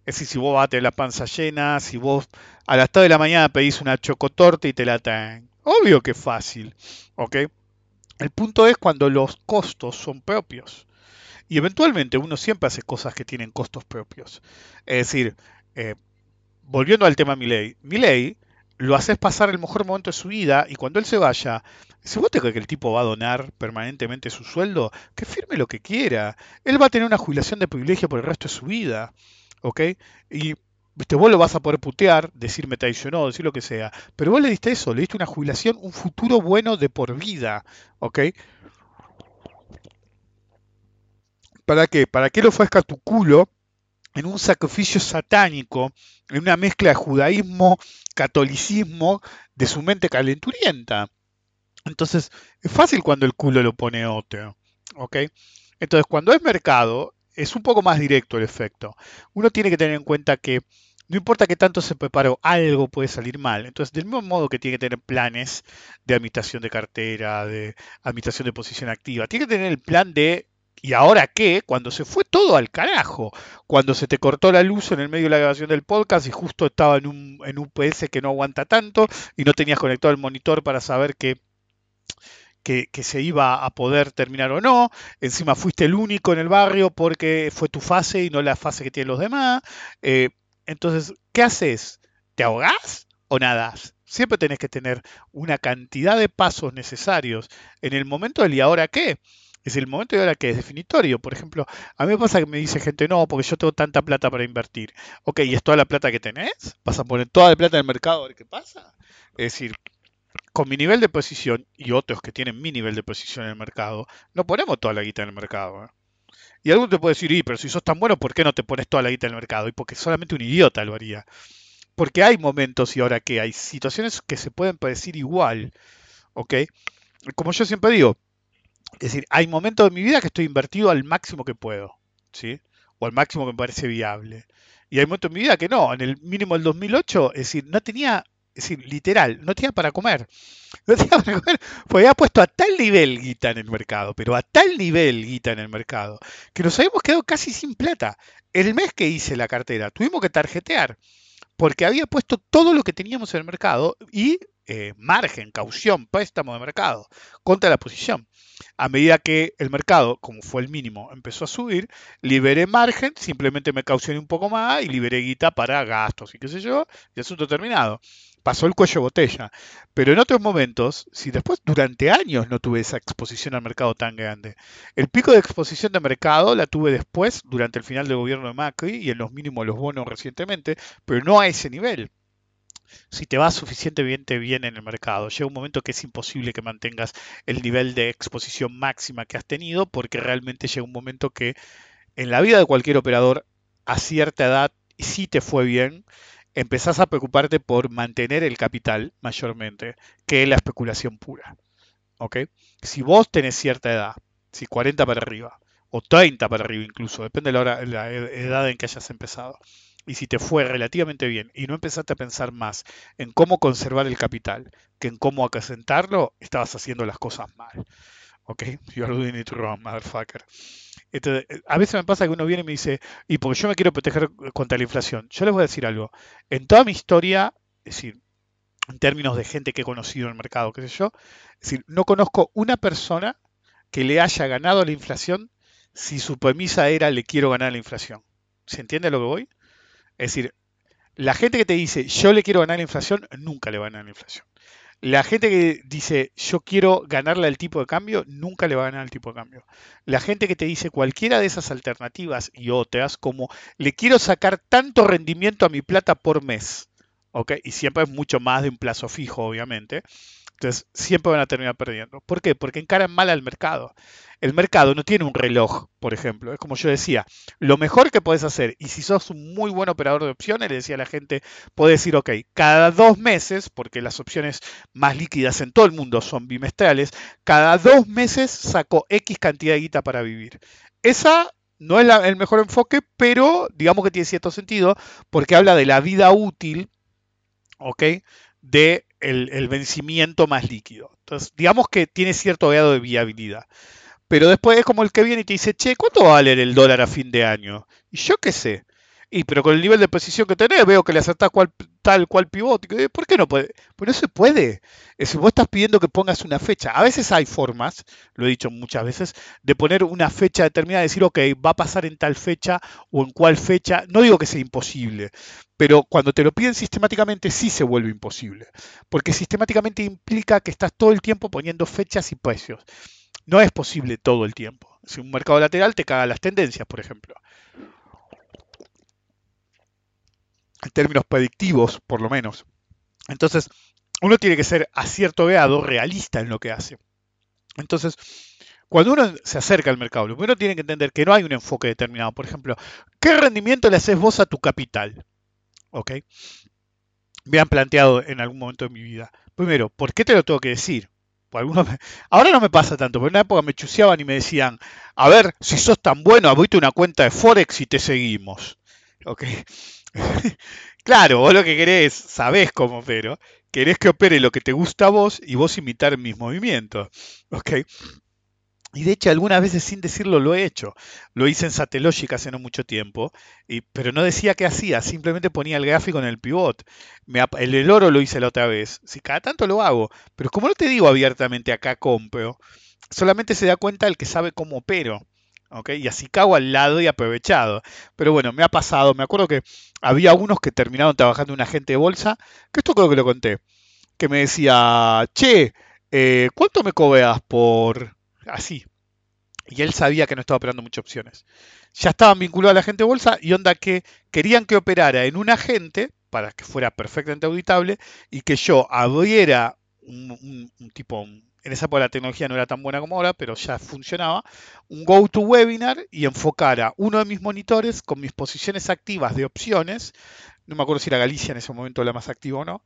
Es decir, si vos vas a la panza llena, si vos a las 3 de la mañana pedís una chocotorta y te la traen. Obvio que es fácil, ¿ok? El punto es cuando los costos son propios. Y eventualmente uno siempre hace cosas que tienen costos propios. Es decir, eh, volviendo al tema Milei, Milei lo haces pasar el mejor momento de su vida y cuando él se vaya, si vos te crees que el tipo va a donar permanentemente su sueldo, que firme lo que quiera. Él va a tener una jubilación de privilegio por el resto de su vida. ¿ok? Y viste, vos lo vas a poder putear, decir me traicionó, decir lo que sea, pero vos le diste eso, le diste una jubilación, un futuro bueno de por vida, ¿ok? ¿Para qué? ¿Para qué lo fue a tu culo en un sacrificio satánico, en una mezcla de judaísmo, catolicismo, de su mente calenturienta? Entonces, es fácil cuando el culo lo pone otro, ¿ok? Entonces, cuando es mercado, es un poco más directo el efecto. Uno tiene que tener en cuenta que no importa que tanto se preparó, algo puede salir mal. Entonces, del mismo modo que tiene que tener planes de administración de cartera, de administración de posición activa, tiene que tener el plan de ¿y ahora qué? Cuando se fue todo al carajo, cuando se te cortó la luz en el medio de la grabación del podcast y justo estaba en un, en un PS que no aguanta tanto y no tenías conectado el monitor para saber que que, se iba a poder terminar o no. Encima fuiste el único en el barrio porque fue tu fase y no la fase que tienen los demás. Eh, entonces, ¿qué haces? ¿Te ahogás o nadás? Siempre tenés que tener una cantidad de pasos necesarios en el momento del y ahora qué. Es el momento de ahora que es definitorio. Por ejemplo, a mí me pasa que me dice gente, no, porque yo tengo tanta plata para invertir. Ok, ¿y es toda la plata que tenés? ¿Vas a poner toda la plata en el mercado a ver qué pasa? Es decir, con mi nivel de posición y otros que tienen mi nivel de posición en el mercado, no ponemos toda la guita en el mercado. ¿eh? Y alguno te puede decir, y, pero si sos tan bueno, ¿por qué no te pones toda la guita en el mercado? Y porque solamente un idiota lo haría. Porque hay momentos y ahora que hay situaciones que se pueden parecer igual, ¿ok? Como yo siempre digo, es decir, hay momentos de mi vida que estoy invertido al máximo que puedo, ¿sí? O al máximo que me parece viable. Y hay momentos de mi vida que no, en el mínimo del 2008, es decir, no tenía es decir, literal, no tenía para comer. No tenía para comer, porque había puesto a tal nivel guita en el mercado, pero a tal nivel guita en el mercado, que nos habíamos quedado casi sin plata. El mes que hice la cartera, tuvimos que tarjetear, porque había puesto todo lo que teníamos en el mercado y eh, margen, caución, préstamo de mercado contra la posición. A medida que el mercado, como fue el mínimo, empezó a subir, liberé margen, simplemente me caucioné un poco más y liberé guita para gastos y qué sé yo, y asunto terminado pasó el cuello botella. Pero en otros momentos, si después durante años no tuve esa exposición al mercado tan grande, el pico de exposición de mercado la tuve después, durante el final del gobierno de Macri y en los mínimos los bonos recientemente, pero no a ese nivel. Si te va suficientemente bien en el mercado, llega un momento que es imposible que mantengas el nivel de exposición máxima que has tenido, porque realmente llega un momento que en la vida de cualquier operador, a cierta edad, si te fue bien, empezás a preocuparte por mantener el capital mayormente que la especulación pura. ¿Ok? Si vos tenés cierta edad, si 40 para arriba, o 30 para arriba incluso, depende de la, la edad en que hayas empezado, y si te fue relativamente bien y no empezaste a pensar más en cómo conservar el capital que en cómo acrecentarlo, estabas haciendo las cosas mal. ¿Ok? You're doing it wrong, motherfucker. Entonces, eh, a veces me pasa que uno viene y me dice, y porque yo me quiero proteger contra la inflación. Yo les voy a decir algo. En toda mi historia, es decir, en términos de gente que he conocido en el mercado, qué sé yo, es decir, no conozco una persona que le haya ganado la inflación si su premisa era le quiero ganar la inflación. ¿Se entiende a lo que voy? Es decir, la gente que te dice yo le quiero ganar la inflación, nunca le va a ganar la inflación. La gente que dice yo quiero ganarle al tipo de cambio, nunca le va a ganar al tipo de cambio. La gente que te dice cualquiera de esas alternativas y otras, como le quiero sacar tanto rendimiento a mi plata por mes, ¿ok? Y siempre es mucho más de un plazo fijo, obviamente. Entonces, siempre van a terminar perdiendo. ¿Por qué? Porque encaran mal al mercado. El mercado no tiene un reloj, por ejemplo. Es como yo decía, lo mejor que puedes hacer, y si sos un muy buen operador de opciones, le decía a la gente, puedes decir, ok, cada dos meses, porque las opciones más líquidas en todo el mundo son bimestrales, cada dos meses saco X cantidad de guita para vivir. Esa no es el mejor enfoque, pero digamos que tiene cierto sentido, porque habla de la vida útil, ¿ok? De el, vencimiento más líquido. Entonces, digamos que tiene cierto grado de viabilidad. Pero después es como el que viene y te dice, che, ¿cuánto va a valer el dólar a fin de año? Y yo qué sé. Y pero con el nivel de precisión que tenés, veo que le acertás cual, tal cual pivote. ¿Por qué no puede? Pues no se puede. Si vos estás pidiendo que pongas una fecha. A veces hay formas, lo he dicho muchas veces, de poner una fecha determinada, decir, ok, va a pasar en tal fecha o en cuál fecha. No digo que sea imposible, pero cuando te lo piden sistemáticamente sí se vuelve imposible. Porque sistemáticamente implica que estás todo el tiempo poniendo fechas y precios. No es posible todo el tiempo. Si un mercado lateral te caga las tendencias, por ejemplo. En términos predictivos, por lo menos. Entonces, uno tiene que ser a cierto grado realista en lo que hace. Entonces, cuando uno se acerca al mercado, lo primero tiene que entender que no hay un enfoque determinado. Por ejemplo, ¿qué rendimiento le haces vos a tu capital? ¿Ok? Me han planteado en algún momento de mi vida. Primero, ¿por qué te lo tengo que decir? Ahora no me pasa tanto, pero en una época me chuseaban y me decían, a ver, si sos tan bueno, abrite una cuenta de Forex y te seguimos. ¿Ok? claro, vos lo que querés, sabés cómo pero querés que opere lo que te gusta a vos y vos imitar mis movimientos. ¿Ok? Y de hecho, algunas veces sin decirlo lo he hecho. Lo hice en Satellogic hace no mucho tiempo, y, pero no decía qué hacía, simplemente ponía el gráfico en el pivot. el, el, oro lo hice la otra vez. Si cada tanto lo hago, pero como no te digo abiertamente acá compro, solamente se da cuenta el que sabe cómo opero. Y así cago al lado y aprovechado. Pero bueno, me ha pasado. Me acuerdo que había unos que terminaron trabajando en un agente de bolsa, que esto creo que lo conté, que me decía, che, eh, ¿cuánto me cobras por así. Y él sabía que no estaba operando muchas opciones. Ya estaban vinculados a la gente bolsa y onda que querían que operara en un agente para que fuera perfectamente auditable y que yo abriera un, tipo, en esa época la tecnología no era tan buena como ahora, pero ya funcionaba, un go-to-webinar y enfocara uno de mis monitores con mis posiciones activas de opciones, no me acuerdo si era Galicia en ese momento la más activa o no,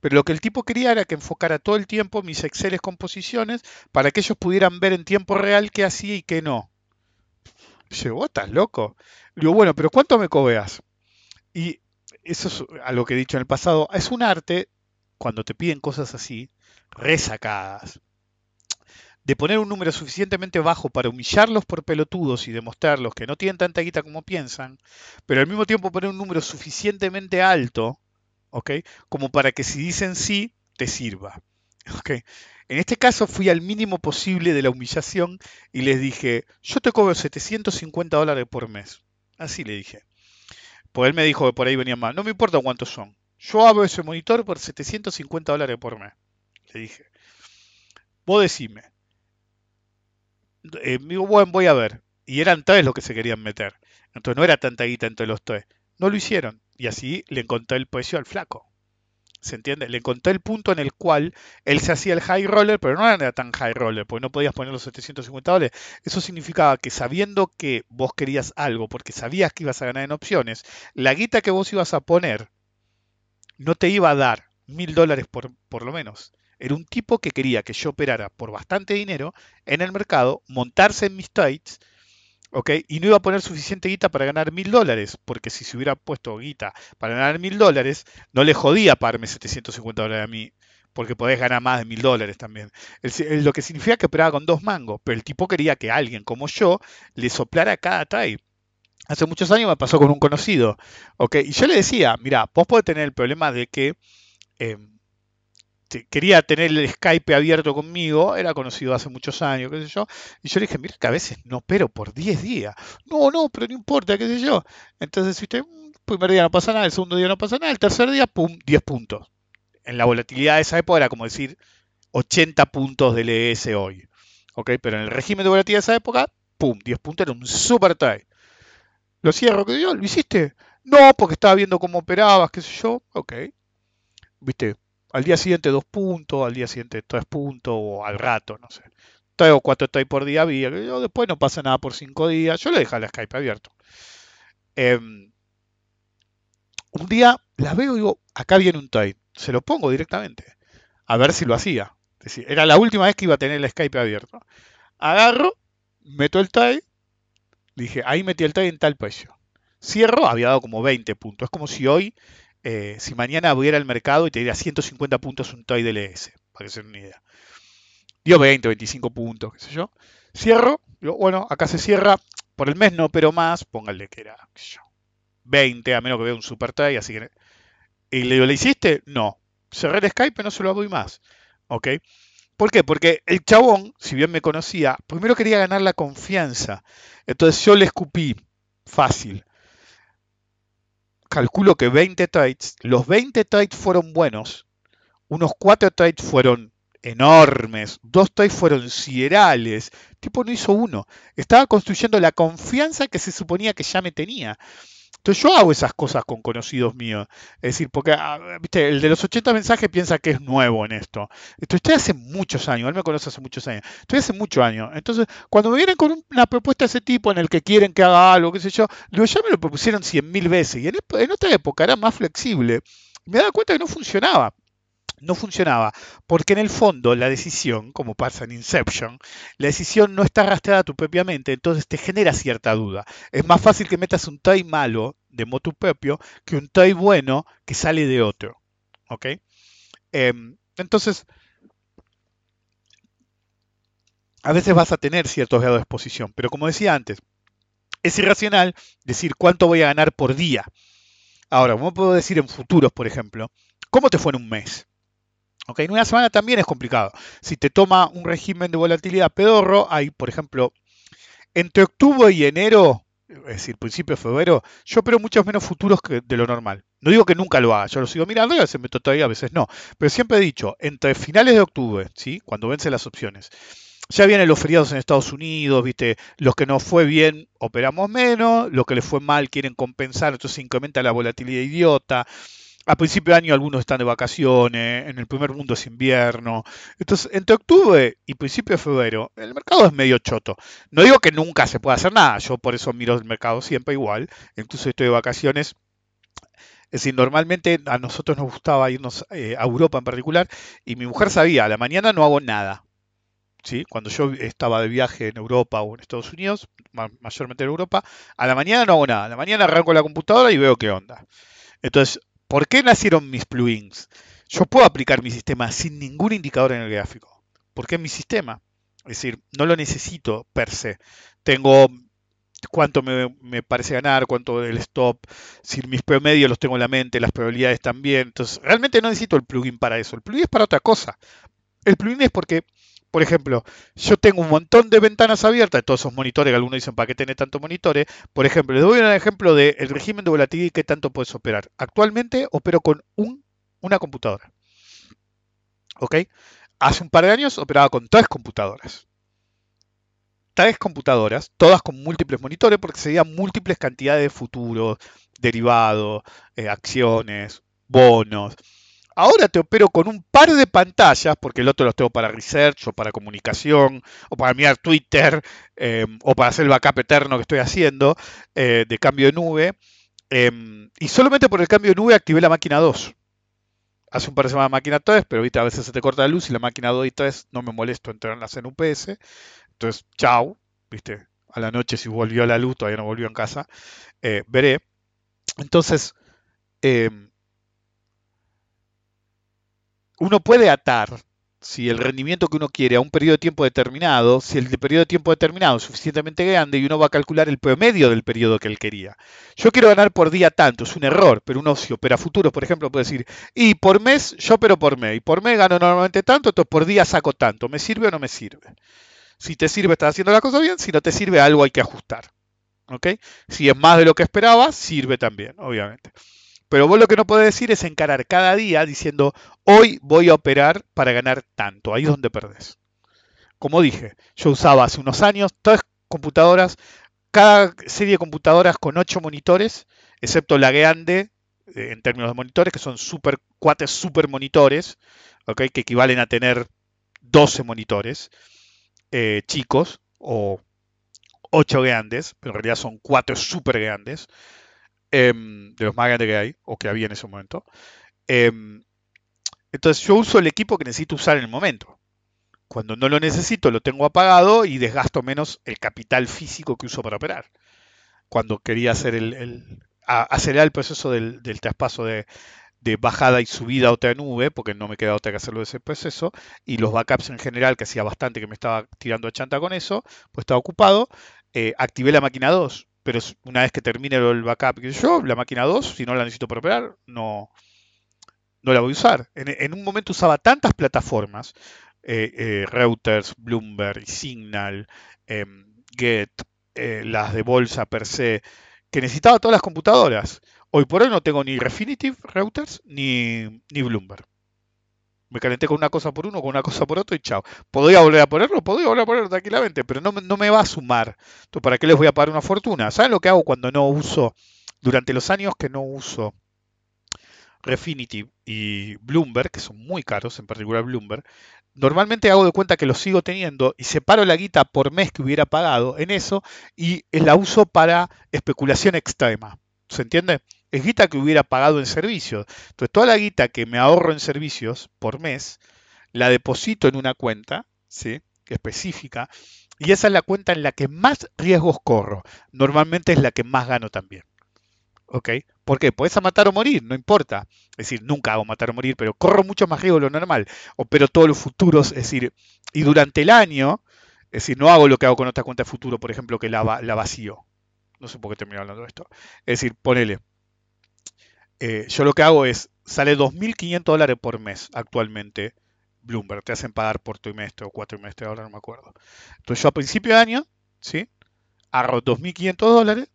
pero lo que el tipo quería era que enfocara todo el tiempo mis Exceles composiciones para que ellos pudieran ver en tiempo real qué hacía y qué no. Dice, vos estás loco. Le digo, bueno, pero ¿cuánto me cobeas? Y eso es algo que he dicho en el pasado. Es un arte, cuando te piden cosas así, resacadas, de poner un número suficientemente bajo para humillarlos por pelotudos y demostrarlos que no tienen tanta guita como piensan, pero al mismo tiempo poner un número suficientemente alto ¿ok? Como para que si dicen sí, te sirva, ¿ok? En este caso fui al mínimo posible de la humillación y les dije, yo te cobro 750 dólares por mes. Así le dije. Pues él me dijo que por ahí venían más. No me importa cuántos son. Yo abro ese monitor por 750 dólares por mes. Le dije. Vos decime. Eh, bueno, voy a ver. Y eran tres los que se querían meter. Entonces no era tanta guita entre los tres. No lo hicieron. Y así le encontré el precio al flaco. ¿Se entiende? Le encontré el punto en el cual él se hacía el high roller, pero no era tan high roller, porque no podías poner los 750 dólares. Eso significaba que sabiendo que vos querías algo, porque sabías que ibas a ganar en opciones, la guita que vos ibas a poner no te iba a dar mil dólares por, por lo menos. Era un tipo que quería que yo operara por bastante dinero en el mercado, montarse en mis trades, ¿ok? Y no iba a poner suficiente guita para ganar mil dólares, porque si se hubiera puesto guita para ganar mil dólares, no le jodía pagarme 750 dólares a mí, porque podés ganar más de mil dólares también. lo que significa que operaba con dos mangos, pero el tipo quería que alguien como yo le soplara cada trade. Hace muchos años me pasó con un conocido, ¿ok? Y yo le decía, mira, vos podés tener el problema de que... Em, quería tener el Skype abierto conmigo, era conocido hace muchos años, qué sé yo, y yo le dije, mira que a veces no pero por 10 días. No, no, pero no importa, qué sé yo. Entonces, el primer día no pasa nada, el segundo día no pasa nada, el tercer día, pum, 10 puntos. En la volatilidad de esa época era como decir 80 puntos del ES hoy. ¿Ok? Pero en el régimen de volatilidad de esa época, pum, 10 puntos era un super trade. Lo cierro, ¿qué yo? ¿Lo hiciste? No, porque estaba viendo cómo operabas, qué sé yo. Ok. ¿Viste? Al día siguiente dos puntos, al día siguiente tres puntos, o al rato, no sé. Tres o cuatro estoy por día había. Después no pasa nada por cinco días. Yo le dejé la Skype abierto. Em, un día la veo y digo, acá viene un trade. Se lo pongo directamente. A ver si lo hacía. Es decir, era la última vez que iba a tener la Skype abierto. Agarro, meto el trade. Dije, ahí metí el trade en tal precio. Cierro, había dado como 20 puntos. Es como si hoy eh, si mañana abriera el mercado y te diera 150 puntos un toy DLS, para que se den una idea. Dio 20, 25 puntos, qué sé yo. Cierro, digo, bueno, acá se cierra, por el mes no, pero más, póngale que era, qué sé yo, 20, a menos que vea un super try, así que... Y le digo, ¿le hiciste? No. Cerré el Skype, no se lo doy más. ¿Ok? ¿Por qué? Porque el chabón, si bien me conocía, primero quería ganar la confianza. Entonces yo le escupí fácil calculo que 20 trades, los 20 trades fueron buenos, unos 4 trades fueron enormes, dos trades fueron siderales, tipo no hizo uno, estaba construyendo la confianza que se suponía que ya me tenía. Entonces yo hago esas cosas con conocidos míos. Es decir, porque ah, ¿viste? el de los 80 mensajes piensa que es nuevo en esto. Esto estoy hace muchos años, él me conoce hace muchos años. Estoy hace muchos años. Entonces, cuando me vienen con una propuesta de ese tipo en el que quieren que haga algo, qué sé yo, digo, ya me lo propusieron 100.000 veces. Y en, en otra época era más flexible. Me daba cuenta que no funcionaba no funcionaba, porque en el fondo la decisión, como pasa en Inception, la decisión no está rastreada a tu propia mente, entonces te genera cierta duda. Es más fácil que metas un try malo de motu propio que un try bueno que sale de otro. ¿Ok? Em, entonces, a veces vas a tener ciertos grados de exposición, pero como decía antes, es irracional decir cuánto voy a ganar por día. Ahora, ¿cómo puedo decir en futuros, por ejemplo? ¿Cómo te fue en un mes? En una semana también es complicado. Si te toma un régimen de volatilidad pedorro, hay, por ejemplo, entre octubre y enero, es decir, principio de febrero, yo opero muchos menos futuros que de lo normal. No digo que nunca lo haga, yo lo sigo mirando y a veces todavía, a veces no. Pero siempre he dicho, entre finales de octubre, ¿sí? cuando vencen las opciones, ya vienen los feriados en Estados Unidos, ¿viste? Los que no fue bien operamos menos, los que les fue mal quieren compensar, entonces incrementa la volatilidad idiota a principio de año algunos están de vacaciones, en el primer mundo es invierno. Entonces, entre octubre y principio de febrero, el mercado es medio choto. No digo que nunca se pueda hacer nada, yo por eso miro el mercado siempre igual, incluso estoy de vacaciones. Es decir, normalmente a nosotros nos gustaba irnos eh, a Europa en particular y mi mujer sabía, a la mañana no hago nada. ¿Sí? Cuando yo estaba de viaje en Europa o en Estados Unidos, mayormente en Europa, a la mañana no hago nada. A la mañana arranco la computadora y veo qué onda. Entonces, ¿Por qué nacieron mis plugins? Yo puedo aplicar mi sistema sin ningún indicador en el gráfico. ¿Por qué mi sistema? Es decir, no lo necesito per se. Tengo cuánto me, parece ganar, cuánto el stop, si mis promedios los tengo en la mente, las probabilidades también. Entonces, realmente no necesito el plugin para eso. El plugin es para otra cosa. El plugin es porque por ejemplo, yo tengo un montón de ventanas abiertas, todos esos monitores, que algunos dicen, ¿para qué tener tantos monitores? Por ejemplo, les doy un ejemplo del régimen de volatilidad y qué tanto puedes operar. Actualmente opero con un, una computadora. ¿Ok? Hace un par de años operaba con tres computadoras. Tres computadoras, todas con múltiples monitores, porque serían múltiples cantidades de futuros, derivados, eh, acciones, bonos. Ahora te opero con un par de pantallas, porque el otro los tengo para research o para comunicación, o para mirar Twitter, em, o para hacer el backup eterno que estoy haciendo eh, de cambio de nube. Em, y solamente por el cambio de nube activé la máquina 2. Hace un par de semanas máquina 3, pero ¿viste? a veces se te corta la luz y la máquina 2 y 3 no me molesto entrarlas en UPS. Entonces, chau, ¿viste? A la noche si volvió la luz, todavía no volvió en casa, eh, veré. Entonces, em, uno puede atar si el rendimiento que uno quiere a un periodo de tiempo determinado, si el periodo de tiempo determinado es suficientemente grande y uno va a calcular el promedio del periodo que él quería. Yo quiero ganar por día tanto, es un error, pero uno si opera futuro, por ejemplo, puede decir, y por mes yo opero por mes, y por mes gano normalmente tanto, entonces por día saco tanto, ¿me sirve o no me sirve? Si te sirve, estás haciendo la cosa bien, si no te sirve, algo hay que ajustar. ¿ok? Si es más de lo que esperabas, sirve también, obviamente. Pero vos lo que no podés decir es encarar cada día diciendo, hoy voy a operar para ganar tanto. Ahí es donde perdés. Como dije, yo usaba hace unos años todas computadoras, cada serie de computadoras con 8 monitores, excepto la grande, eh, en términos de monitores, que son super, super monitores, ¿okay? que equivalen a tener 12 monitores eh, chicos o 8 grandes, pero en realidad son 4 super grandes. Em, de los más grandes que hay, o que había en ese momento. Em, entonces yo uso el equipo que necesito usar en el momento. Cuando no lo necesito, lo tengo apagado y desgasto menos el capital físico que uso para operar. Cuando quería hacer el, acelerar el proceso del, traspaso de, bajada y subida a otra nube, porque no me queda otra que hacerlo de ese proceso, y los backups en general, que hacía bastante que me estaba tirando a chanta con eso, pues estaba ocupado, eh, activé la máquina 2 pero una vez que termine el backup, yo, la máquina 2, si no la necesito para operar, no, no la voy a usar. En, un momento usaba tantas plataformas, eh, eh, routers, Bloomberg, Signal, em, Get, eh, las de bolsa per se, que necesitaba todas las computadoras. Hoy por hoy no tengo ni Refinitiv routers ni, ni Bloomberg. Me calenté con una cosa por uno, con una cosa por otro y chao. ¿Podría volver a ponerlo? Podría volver a ponerlo tranquilamente, pero no, no me va a sumar. Entonces, ¿para qué les voy a pagar una fortuna? ¿Saben lo que hago cuando no uso, durante los años que no uso Refinitiv y Bloomberg, que son muy caros, en particular Bloomberg, normalmente hago de cuenta que los sigo teniendo y separo la guita por mes que hubiera pagado en eso y la uso para especulación extrema. ¿Se entiende? Es guita que hubiera pagado en servicios. Entonces, toda la guita que me ahorro en servicios por mes, la deposito en una cuenta, ¿sí? específica, y esa es la cuenta en la que más riesgos corro. Normalmente es la que más gano también. ¿Ok? ¿Por qué? Puedes a matar o morir, no importa. Es decir, nunca hago matar o morir, pero corro mucho más riesgo de lo normal. Opero todos los futuros, es decir, y durante el año, es decir, no hago lo que hago con otra cuenta de futuro, por ejemplo, que la, la vacío. No sé por qué termino hablando de esto. Es decir, ponele, eh, yo lo que hago es, sale 2.500 dólares por mes actualmente Bloomberg, te hacen pagar por trimestre o cuatrimestre, ahora no me acuerdo. Entonces yo a principio de año, ¿sí? Agarro 2.500 dólares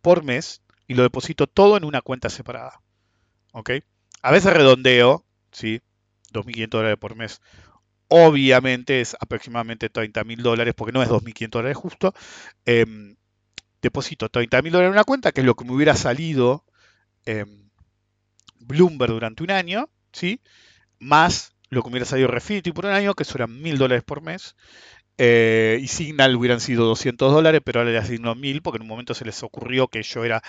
por mes y lo deposito todo en una cuenta separada. ¿Ok? A veces redondeo, ¿sí? 2.500 dólares por mes. Obviamente es aproximadamente 30.000 dólares, porque no es 2.500 dólares justo. Em, deposito 30.000 dólares en una cuenta, que es lo que me hubiera salido em, Bloomberg durante un año, ¿sí? Más lo que hubiera salido Refinity por un año, que eso eran mil dólares por mes. Eh, y Signal hubieran sido 200 dólares, pero ahora le asignó mil porque en un momento se les ocurrió que yo era,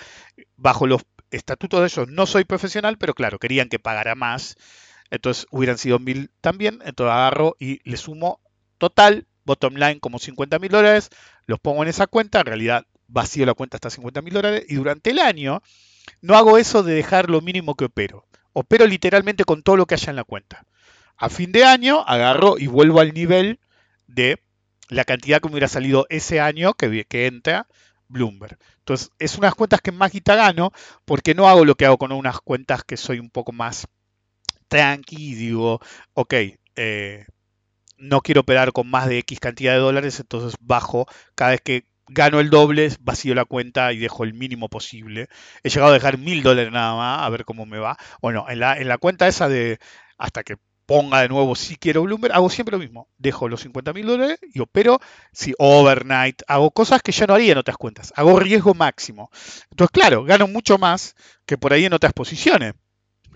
bajo los estatutos de ellos, no soy profesional, pero claro, querían que pagara más. Entonces hubieran sido mil también. Entonces agarro y le sumo total, bottom line, como 50 mil dólares. Los pongo en esa cuenta. En realidad vacío la cuenta hasta 50 mil dólares. Y durante el año no hago eso de dejar lo mínimo que opero. Opero literalmente con todo lo que haya en la cuenta. A fin de año agarro y vuelvo al nivel de la cantidad que me hubiera salido ese año que, que entra Bloomberg. Entonces, es unas cuentas que más guita gano porque no hago lo que hago con unas cuentas que soy un poco más tranqui y digo, ok, eh, no quiero operar con más de X cantidad de dólares, entonces bajo cada vez que gano el doble, vacío la cuenta y dejo el mínimo posible. He llegado a dejar mil dólares nada más, a ver cómo me va. Bueno, en la, en la cuenta esa de hasta que ponga de nuevo si quiero Bloomberg, hago siempre lo mismo. Dejo los 50 mil dólares y opero si overnight. Hago cosas que ya no haría en otras cuentas. Hago riesgo máximo. Entonces, claro, gano mucho más que por ahí en otras posiciones.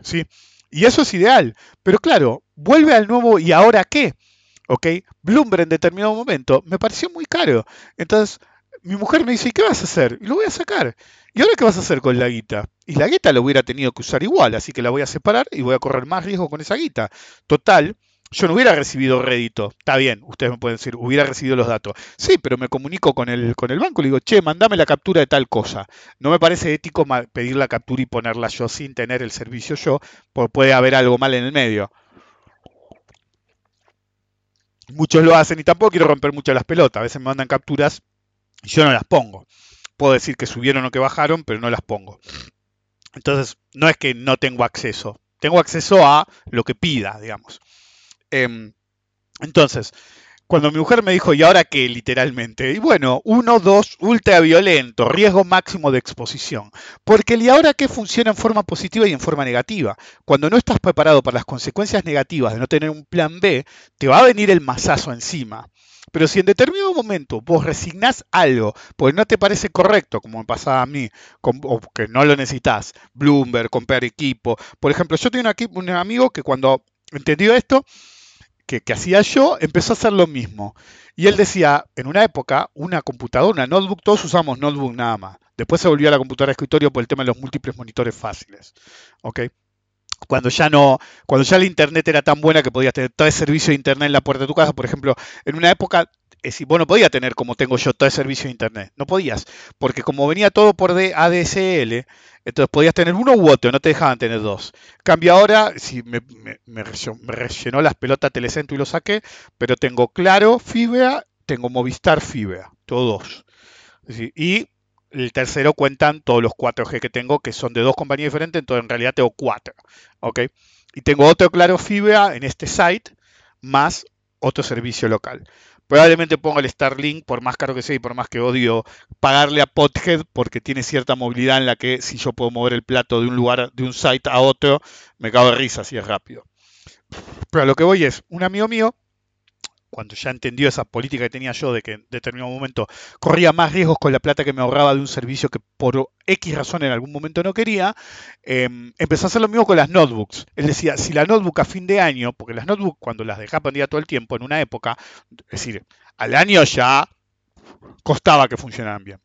¿sí? Y eso es ideal. Pero claro, vuelve al nuevo ¿y ahora qué? ¿Ok? Bloomberg en determinado momento me pareció muy caro. Entonces, mi mujer me dice, ¿y qué vas a hacer? Y lo voy a sacar. ¿Y ahora qué vas a hacer con la guita? Y la guita la hubiera tenido que usar igual, así que la voy a separar y voy a correr más riesgo con esa guita. Total, yo no hubiera recibido rédito. Está bien, ustedes me pueden decir, hubiera recibido los datos. Sí, pero me comunico con el, con el banco y le digo, che, mandame la captura de tal cosa. No me parece ético pedir la captura y ponerla yo sin tener el servicio yo, porque puede haber algo mal en el medio. Muchos lo hacen y tampoco quiero romper mucho las pelotas. A veces me mandan capturas yo no las pongo. Puedo decir que subieron o que bajaron, pero no las pongo. Entonces, no es que no tengo acceso. Tengo acceso a lo que pida, digamos. Em, entonces, cuando mi mujer me dijo, ¿y ahora qué? Literalmente. Y bueno, uno, dos, ultraviolento, riesgo máximo de exposición. Porque el y ahora qué funciona en forma positiva y en forma negativa. Cuando no estás preparado para las consecuencias negativas de no tener un plan B, te va a venir el masazo encima. Pero si en determinado momento vos resignás algo porque no te parece correcto, como me pasaba a mí, o que no lo necesitas, Bloomberg, comprar equipo. Por ejemplo, yo tengo un, amigo que cuando entendió esto, que, hacía yo, empezó a hacer lo mismo. Y él decía, en una época, una computadora, una notebook, todos usamos notebook nada más. Después se volvió a la computadora de escritorio por el tema de los múltiples monitores fáciles. ¿Ok? Cuando ya no, cuando ya la internet era tan buena que podías tener todo el servicio de internet en la puerta de tu casa, por ejemplo, en una época es decir, vos no podías tener como tengo yo todo el servicio de internet, no podías, porque como venía todo por ADSL, entonces podías tener uno u otro, no te dejaban tener dos. Cambio ahora, si me, me, rellenó las pelotas Telecentro y lo saqué, pero tengo Claro Fibra, tengo Movistar Fibra, todos. y el tercero cuentan todos los 4G que tengo, que son de dos compañías diferentes, entonces en realidad tengo cuatro. ¿ok? Y tengo otro Claro Fibra en este site, más otro servicio local. Probablemente ponga el Starlink, por más caro que sea y por más que odio pagarle a Pothead, porque tiene cierta movilidad en la que si yo puedo mover el plato de un lugar, de un site a otro, me cago de risa si es rápido. Pero a lo que voy es, un amigo mío cuando ya entendió esa política que tenía yo de que en determinado momento corría más riesgos con la plata que me ahorraba de un servicio que por X razón en algún momento no quería, em, empezó a hacer lo mismo con las notebooks. Él decía, si la notebook a fin de año, porque las notebooks cuando las dejaba prendida todo el tiempo, en una época, es decir, al año ya costaba que funcionaran bien.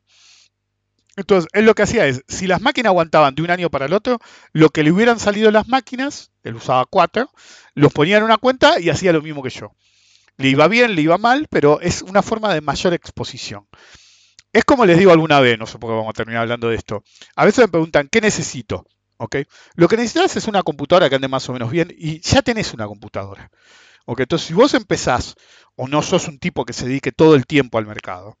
Entonces, él lo que hacía es, si las máquinas aguantaban de un año para el otro, lo que le hubieran salido las máquinas, él usaba cuatro, los ponía en una cuenta y hacía lo mismo que yo. Le iba bien, le iba mal, pero es una forma de mayor exposición. Es como les digo alguna vez, no sé por qué vamos a terminar hablando de esto. A veces me preguntan, ¿qué necesito? Lo que necesitas es una computadora que ande más o menos bien y ya tenés una computadora. Entonces, si vos empezás o no sos un tipo que se dedique todo el tiempo al mercado,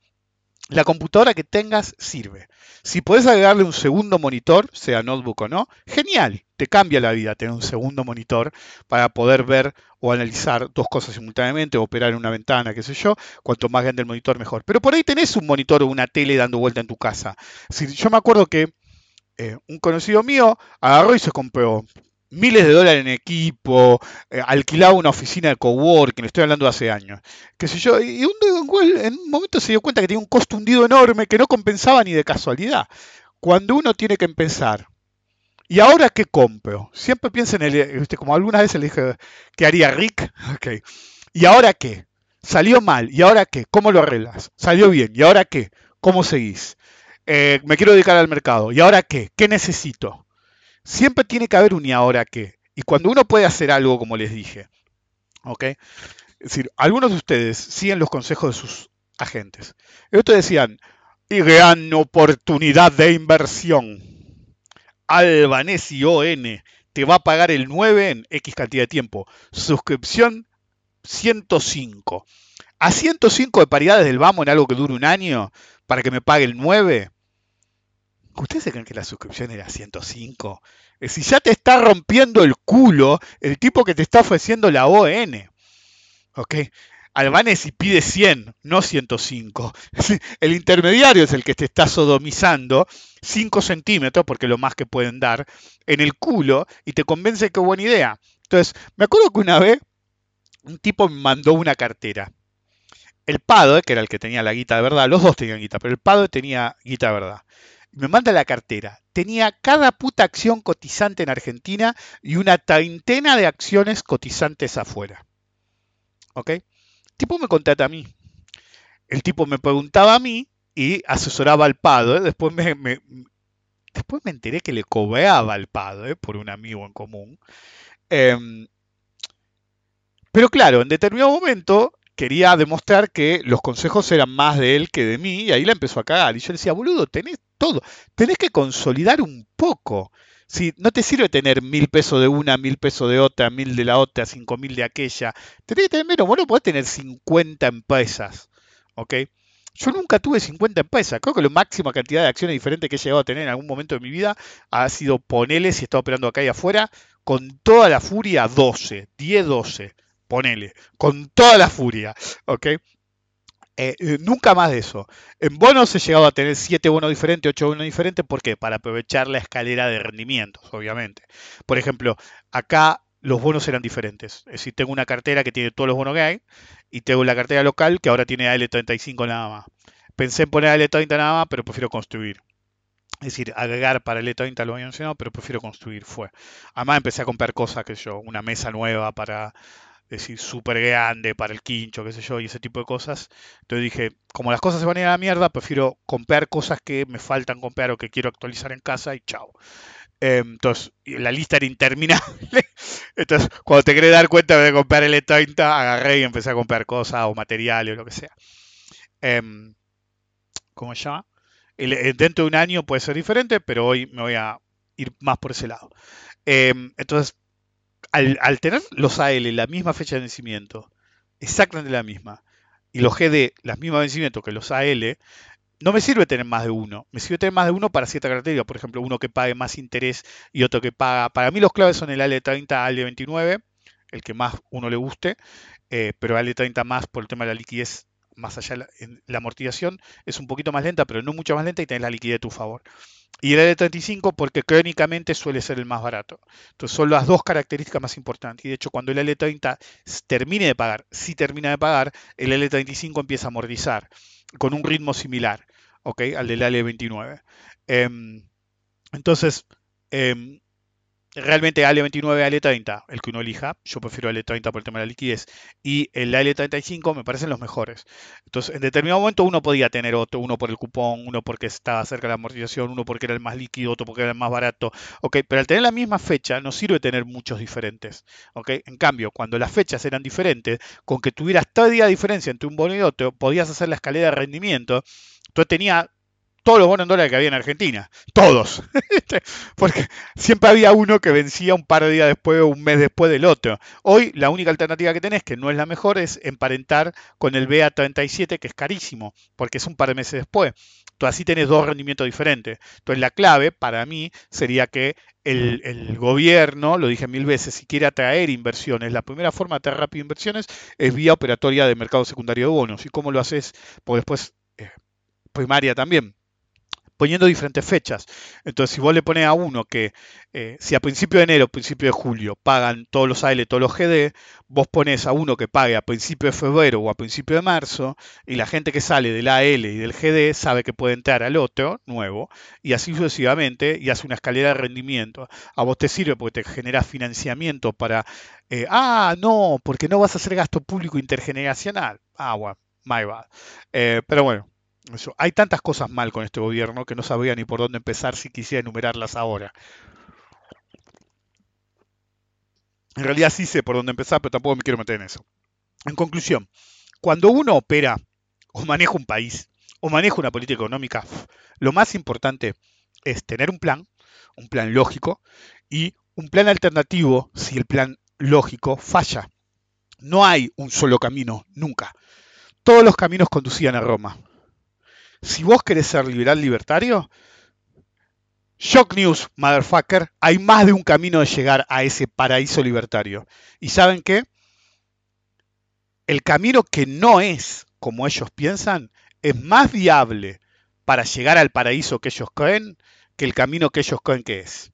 la computadora que tengas sirve. Si podés agregarle un segundo monitor, sea notebook o no, genial, te cambia la vida tener un segundo monitor para poder ver o analizar dos cosas simultáneamente, o operar en una ventana, qué sé yo. Cuanto más grande el monitor, mejor. Pero por ahí tenés un monitor o una tele dando vuelta en tu casa. Si, yo me acuerdo que eh, un conocido mío agarró y se compró miles de dólares en equipo, eh, alquilaba una oficina de coworking, estoy hablando de hace años, qué sé yo, y un, en un momento se dio cuenta que tenía un costo hundido enorme que no compensaba ni de casualidad. Cuando uno tiene que empezar, ¿y ahora qué compro? Siempre piensa en el, como algunas veces le dije, ¿qué haría Rick? Okay. ¿Y ahora qué? Salió mal, ¿y ahora qué? ¿Cómo lo arreglas? Salió bien, ¿y ahora qué? ¿Cómo seguís? Eh, me quiero dedicar al mercado, ¿y ahora qué? ¿Qué necesito? Siempre tiene que haber un y ahora qué. Y cuando uno puede hacer algo, como les dije, ¿ok? Es decir, algunos de ustedes siguen los consejos de sus agentes. Ellos decían, y gran oportunidad de inversión. Albanesi ON te va a pagar el 9 en X cantidad de tiempo. Suscripción 105. A 105 de paridades del vamos en algo que dure un año para que me pague el 9. ¿Ustedes se creen que la suscripción era 105? Si ya te está rompiendo el culo el tipo que te está ofreciendo la ON. ¿Ok? Albanesi pide 100, no 105. El intermediario es el que te está sodomizando 5 centímetros, porque es lo más que pueden dar, en el culo y te convence que es buena idea. Entonces, me acuerdo que una vez un tipo me mandó una cartera. El Pado, que era el que tenía la guita de verdad, los dos tenían guita, pero el Pado tenía guita de verdad me manda la cartera. Tenía cada puta acción cotizante en Argentina y una treintena de acciones cotizantes afuera. ¿Ok? El tipo me contrata a mí. El tipo me preguntaba a mí y asesoraba al padre. Después me, después me enteré que le cobraba al padre por un amigo en común. Em, pero claro, en determinado momento quería demostrar que los consejos eran más de él que de mí y ahí la empezó a cagar. Y yo le decía, boludo, tenés todo, tenés que consolidar un poco. Si no te sirve tener mil pesos de una, mil pesos de otra, mil de la otra, cinco mil de aquella. Tenés que tener menos. Bueno, podés tener 50 empresas. ¿Ok? Yo nunca tuve 50 empresas. Creo que la máxima cantidad de acciones diferentes que he llegado a tener en algún momento de mi vida ha sido ponele, si estaba operando acá y afuera, con toda la furia 12, 10, 12 ponele, con toda la furia, ¿ok? Eh, eh, nunca más de eso. En bonos he llegado a tener 7 bonos diferentes, 8 bonos diferentes, ¿por qué? Para aprovechar la escalera de rendimientos, obviamente. Por ejemplo, acá los bonos eran diferentes. Es decir, tengo una cartera que tiene todos los bonos que hay y tengo la cartera local que ahora tiene AL35 nada más. Pensé en poner AL30 nada más, pero prefiero construir. Es decir, agregar para el E30 lo había mencionado, pero prefiero construir, fue. Además empecé a comprar cosas, que yo, una mesa nueva para decir, súper grande para el quincho, qué sé yo, y ese tipo de cosas. Entonces dije, como las cosas se van a ir a la mierda, prefiero comprar cosas que me faltan comprar o que quiero actualizar en casa y chao. Em, entonces, la lista era interminable. Entonces, cuando te querés dar cuenta de comprar el E30, agarré y empecé a comprar cosas o materiales o lo que sea. Em, ¿Cómo se llama? Eh, dentro de un año puede ser diferente, pero hoy me voy a ir más por ese lado. Em, entonces, al, tener los AL la misma fecha de vencimiento, exactamente la misma, y los GD las mismas vencimientos que los AL, no me sirve tener más de uno. Me sirve tener más de uno para cierta característica. Por ejemplo, uno que pague más interés y otro que paga. Para mí los claves son el AL30, AL29, el que más uno le guste, eh, pero AL30 más por el tema de la liquidez, más allá de la amortización, es un poquito más lenta, pero no mucho más lenta y tenés la liquidez a tu favor y el L35 porque crónicamente suele ser el más barato. Entonces son las dos características más importantes. Y de hecho cuando el L30 termine de pagar, si termina de pagar, el L35 empieza a amortizar con un ritmo similar al del L29. Em, entonces, em, realmente AL29, AL30, el que uno elija, yo prefiero AL30 por el tema de la liquidez, y el AL35 me parecen los mejores. Entonces, en determinado momento uno podía tener otro, uno por el cupón, uno porque estaba cerca de la amortización, uno porque era el más líquido, otro porque era el más barato, ¿ok? Pero al tener la misma fecha no sirve tener muchos diferentes, ¿ok? En cambio, cuando las fechas eran diferentes, con que tuvieras todavía diferencia entre un bono y otro, podías hacer la escalera de rendimiento, entonces tenía todos los bonos en dólares que había en Argentina. Todos. Porque siempre había uno que vencía un par de días después o un mes después del otro. Hoy la única alternativa que tenés, que no es la mejor, es emparentar con el BA37, que es carísimo, porque es un par de meses después. Entonces así tenés dos rendimientos diferentes. Entonces la clave para mí sería que el, el, gobierno, lo dije mil veces, si quiere atraer inversiones, la primera forma de atraer rápido inversiones es vía operatoria de mercado secundario de bonos. ¿Y cómo lo haces? Porque después, eh, primaria también poniendo diferentes fechas. Entonces, si vos le pones a uno que eh, si a principio de enero, principio de julio pagan todos los AL, todos los GD, vos pones a uno que pague a principio de febrero o a principio de marzo, y la gente que sale del AL y del GD sabe que puede entrar al otro nuevo, y así sucesivamente, y hace una escalera de rendimiento. A vos te sirve porque te genera financiamiento para, eh, ah, no, porque no vas a hacer gasto público intergeneracional. Ah, bueno, my bad. Eh, pero bueno, hay tantas cosas mal con este gobierno que no sabría ni por dónde empezar si quisiera enumerarlas ahora. En realidad sí sé por dónde empezar, pero tampoco me quiero meter en eso. En conclusión, cuando uno opera o maneja un país o maneja una política económica, lo más importante es tener un plan, un plan lógico y un plan alternativo si el plan lógico falla. No hay un solo camino, nunca. Todos los caminos conducían a Roma si vos querés ser liberal libertario, Shock News, motherfucker, hay más de un camino de llegar a ese paraíso libertario. ¿Y saben qué? El camino que no es como ellos piensan es más viable para llegar al paraíso que ellos creen que el camino que ellos creen que es.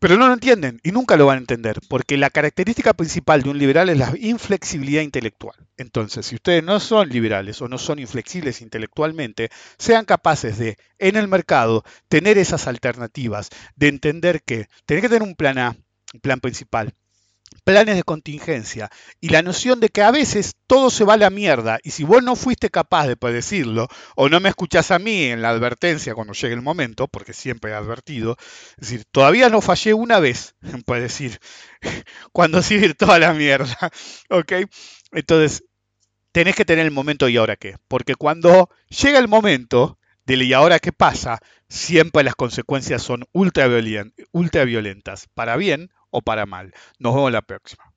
Pero no lo entienden y nunca lo van a entender, porque la característica principal de un liberal es la inflexibilidad intelectual. Entonces, si ustedes no son liberales o no son inflexibles intelectualmente, sean capaces de, en el mercado, tener esas alternativas, de entender que tienen que tener un plan A, un plan principal, planes de contingencia y la noción de que a veces todo se va a la mierda y si vos no fuiste capaz de predecirlo o no me escuchás a mí en la advertencia cuando llegue el momento, porque siempre he advertido, es decir, todavía no fallé una vez en predecir cuando sigue toda la mierda, ¿ok? Entonces, tenés que tener el momento y ahora qué, porque cuando llega el momento del y ahora qué pasa, siempre las consecuencias son ultra violentas, para bien o para mal. Nos vemos la próxima.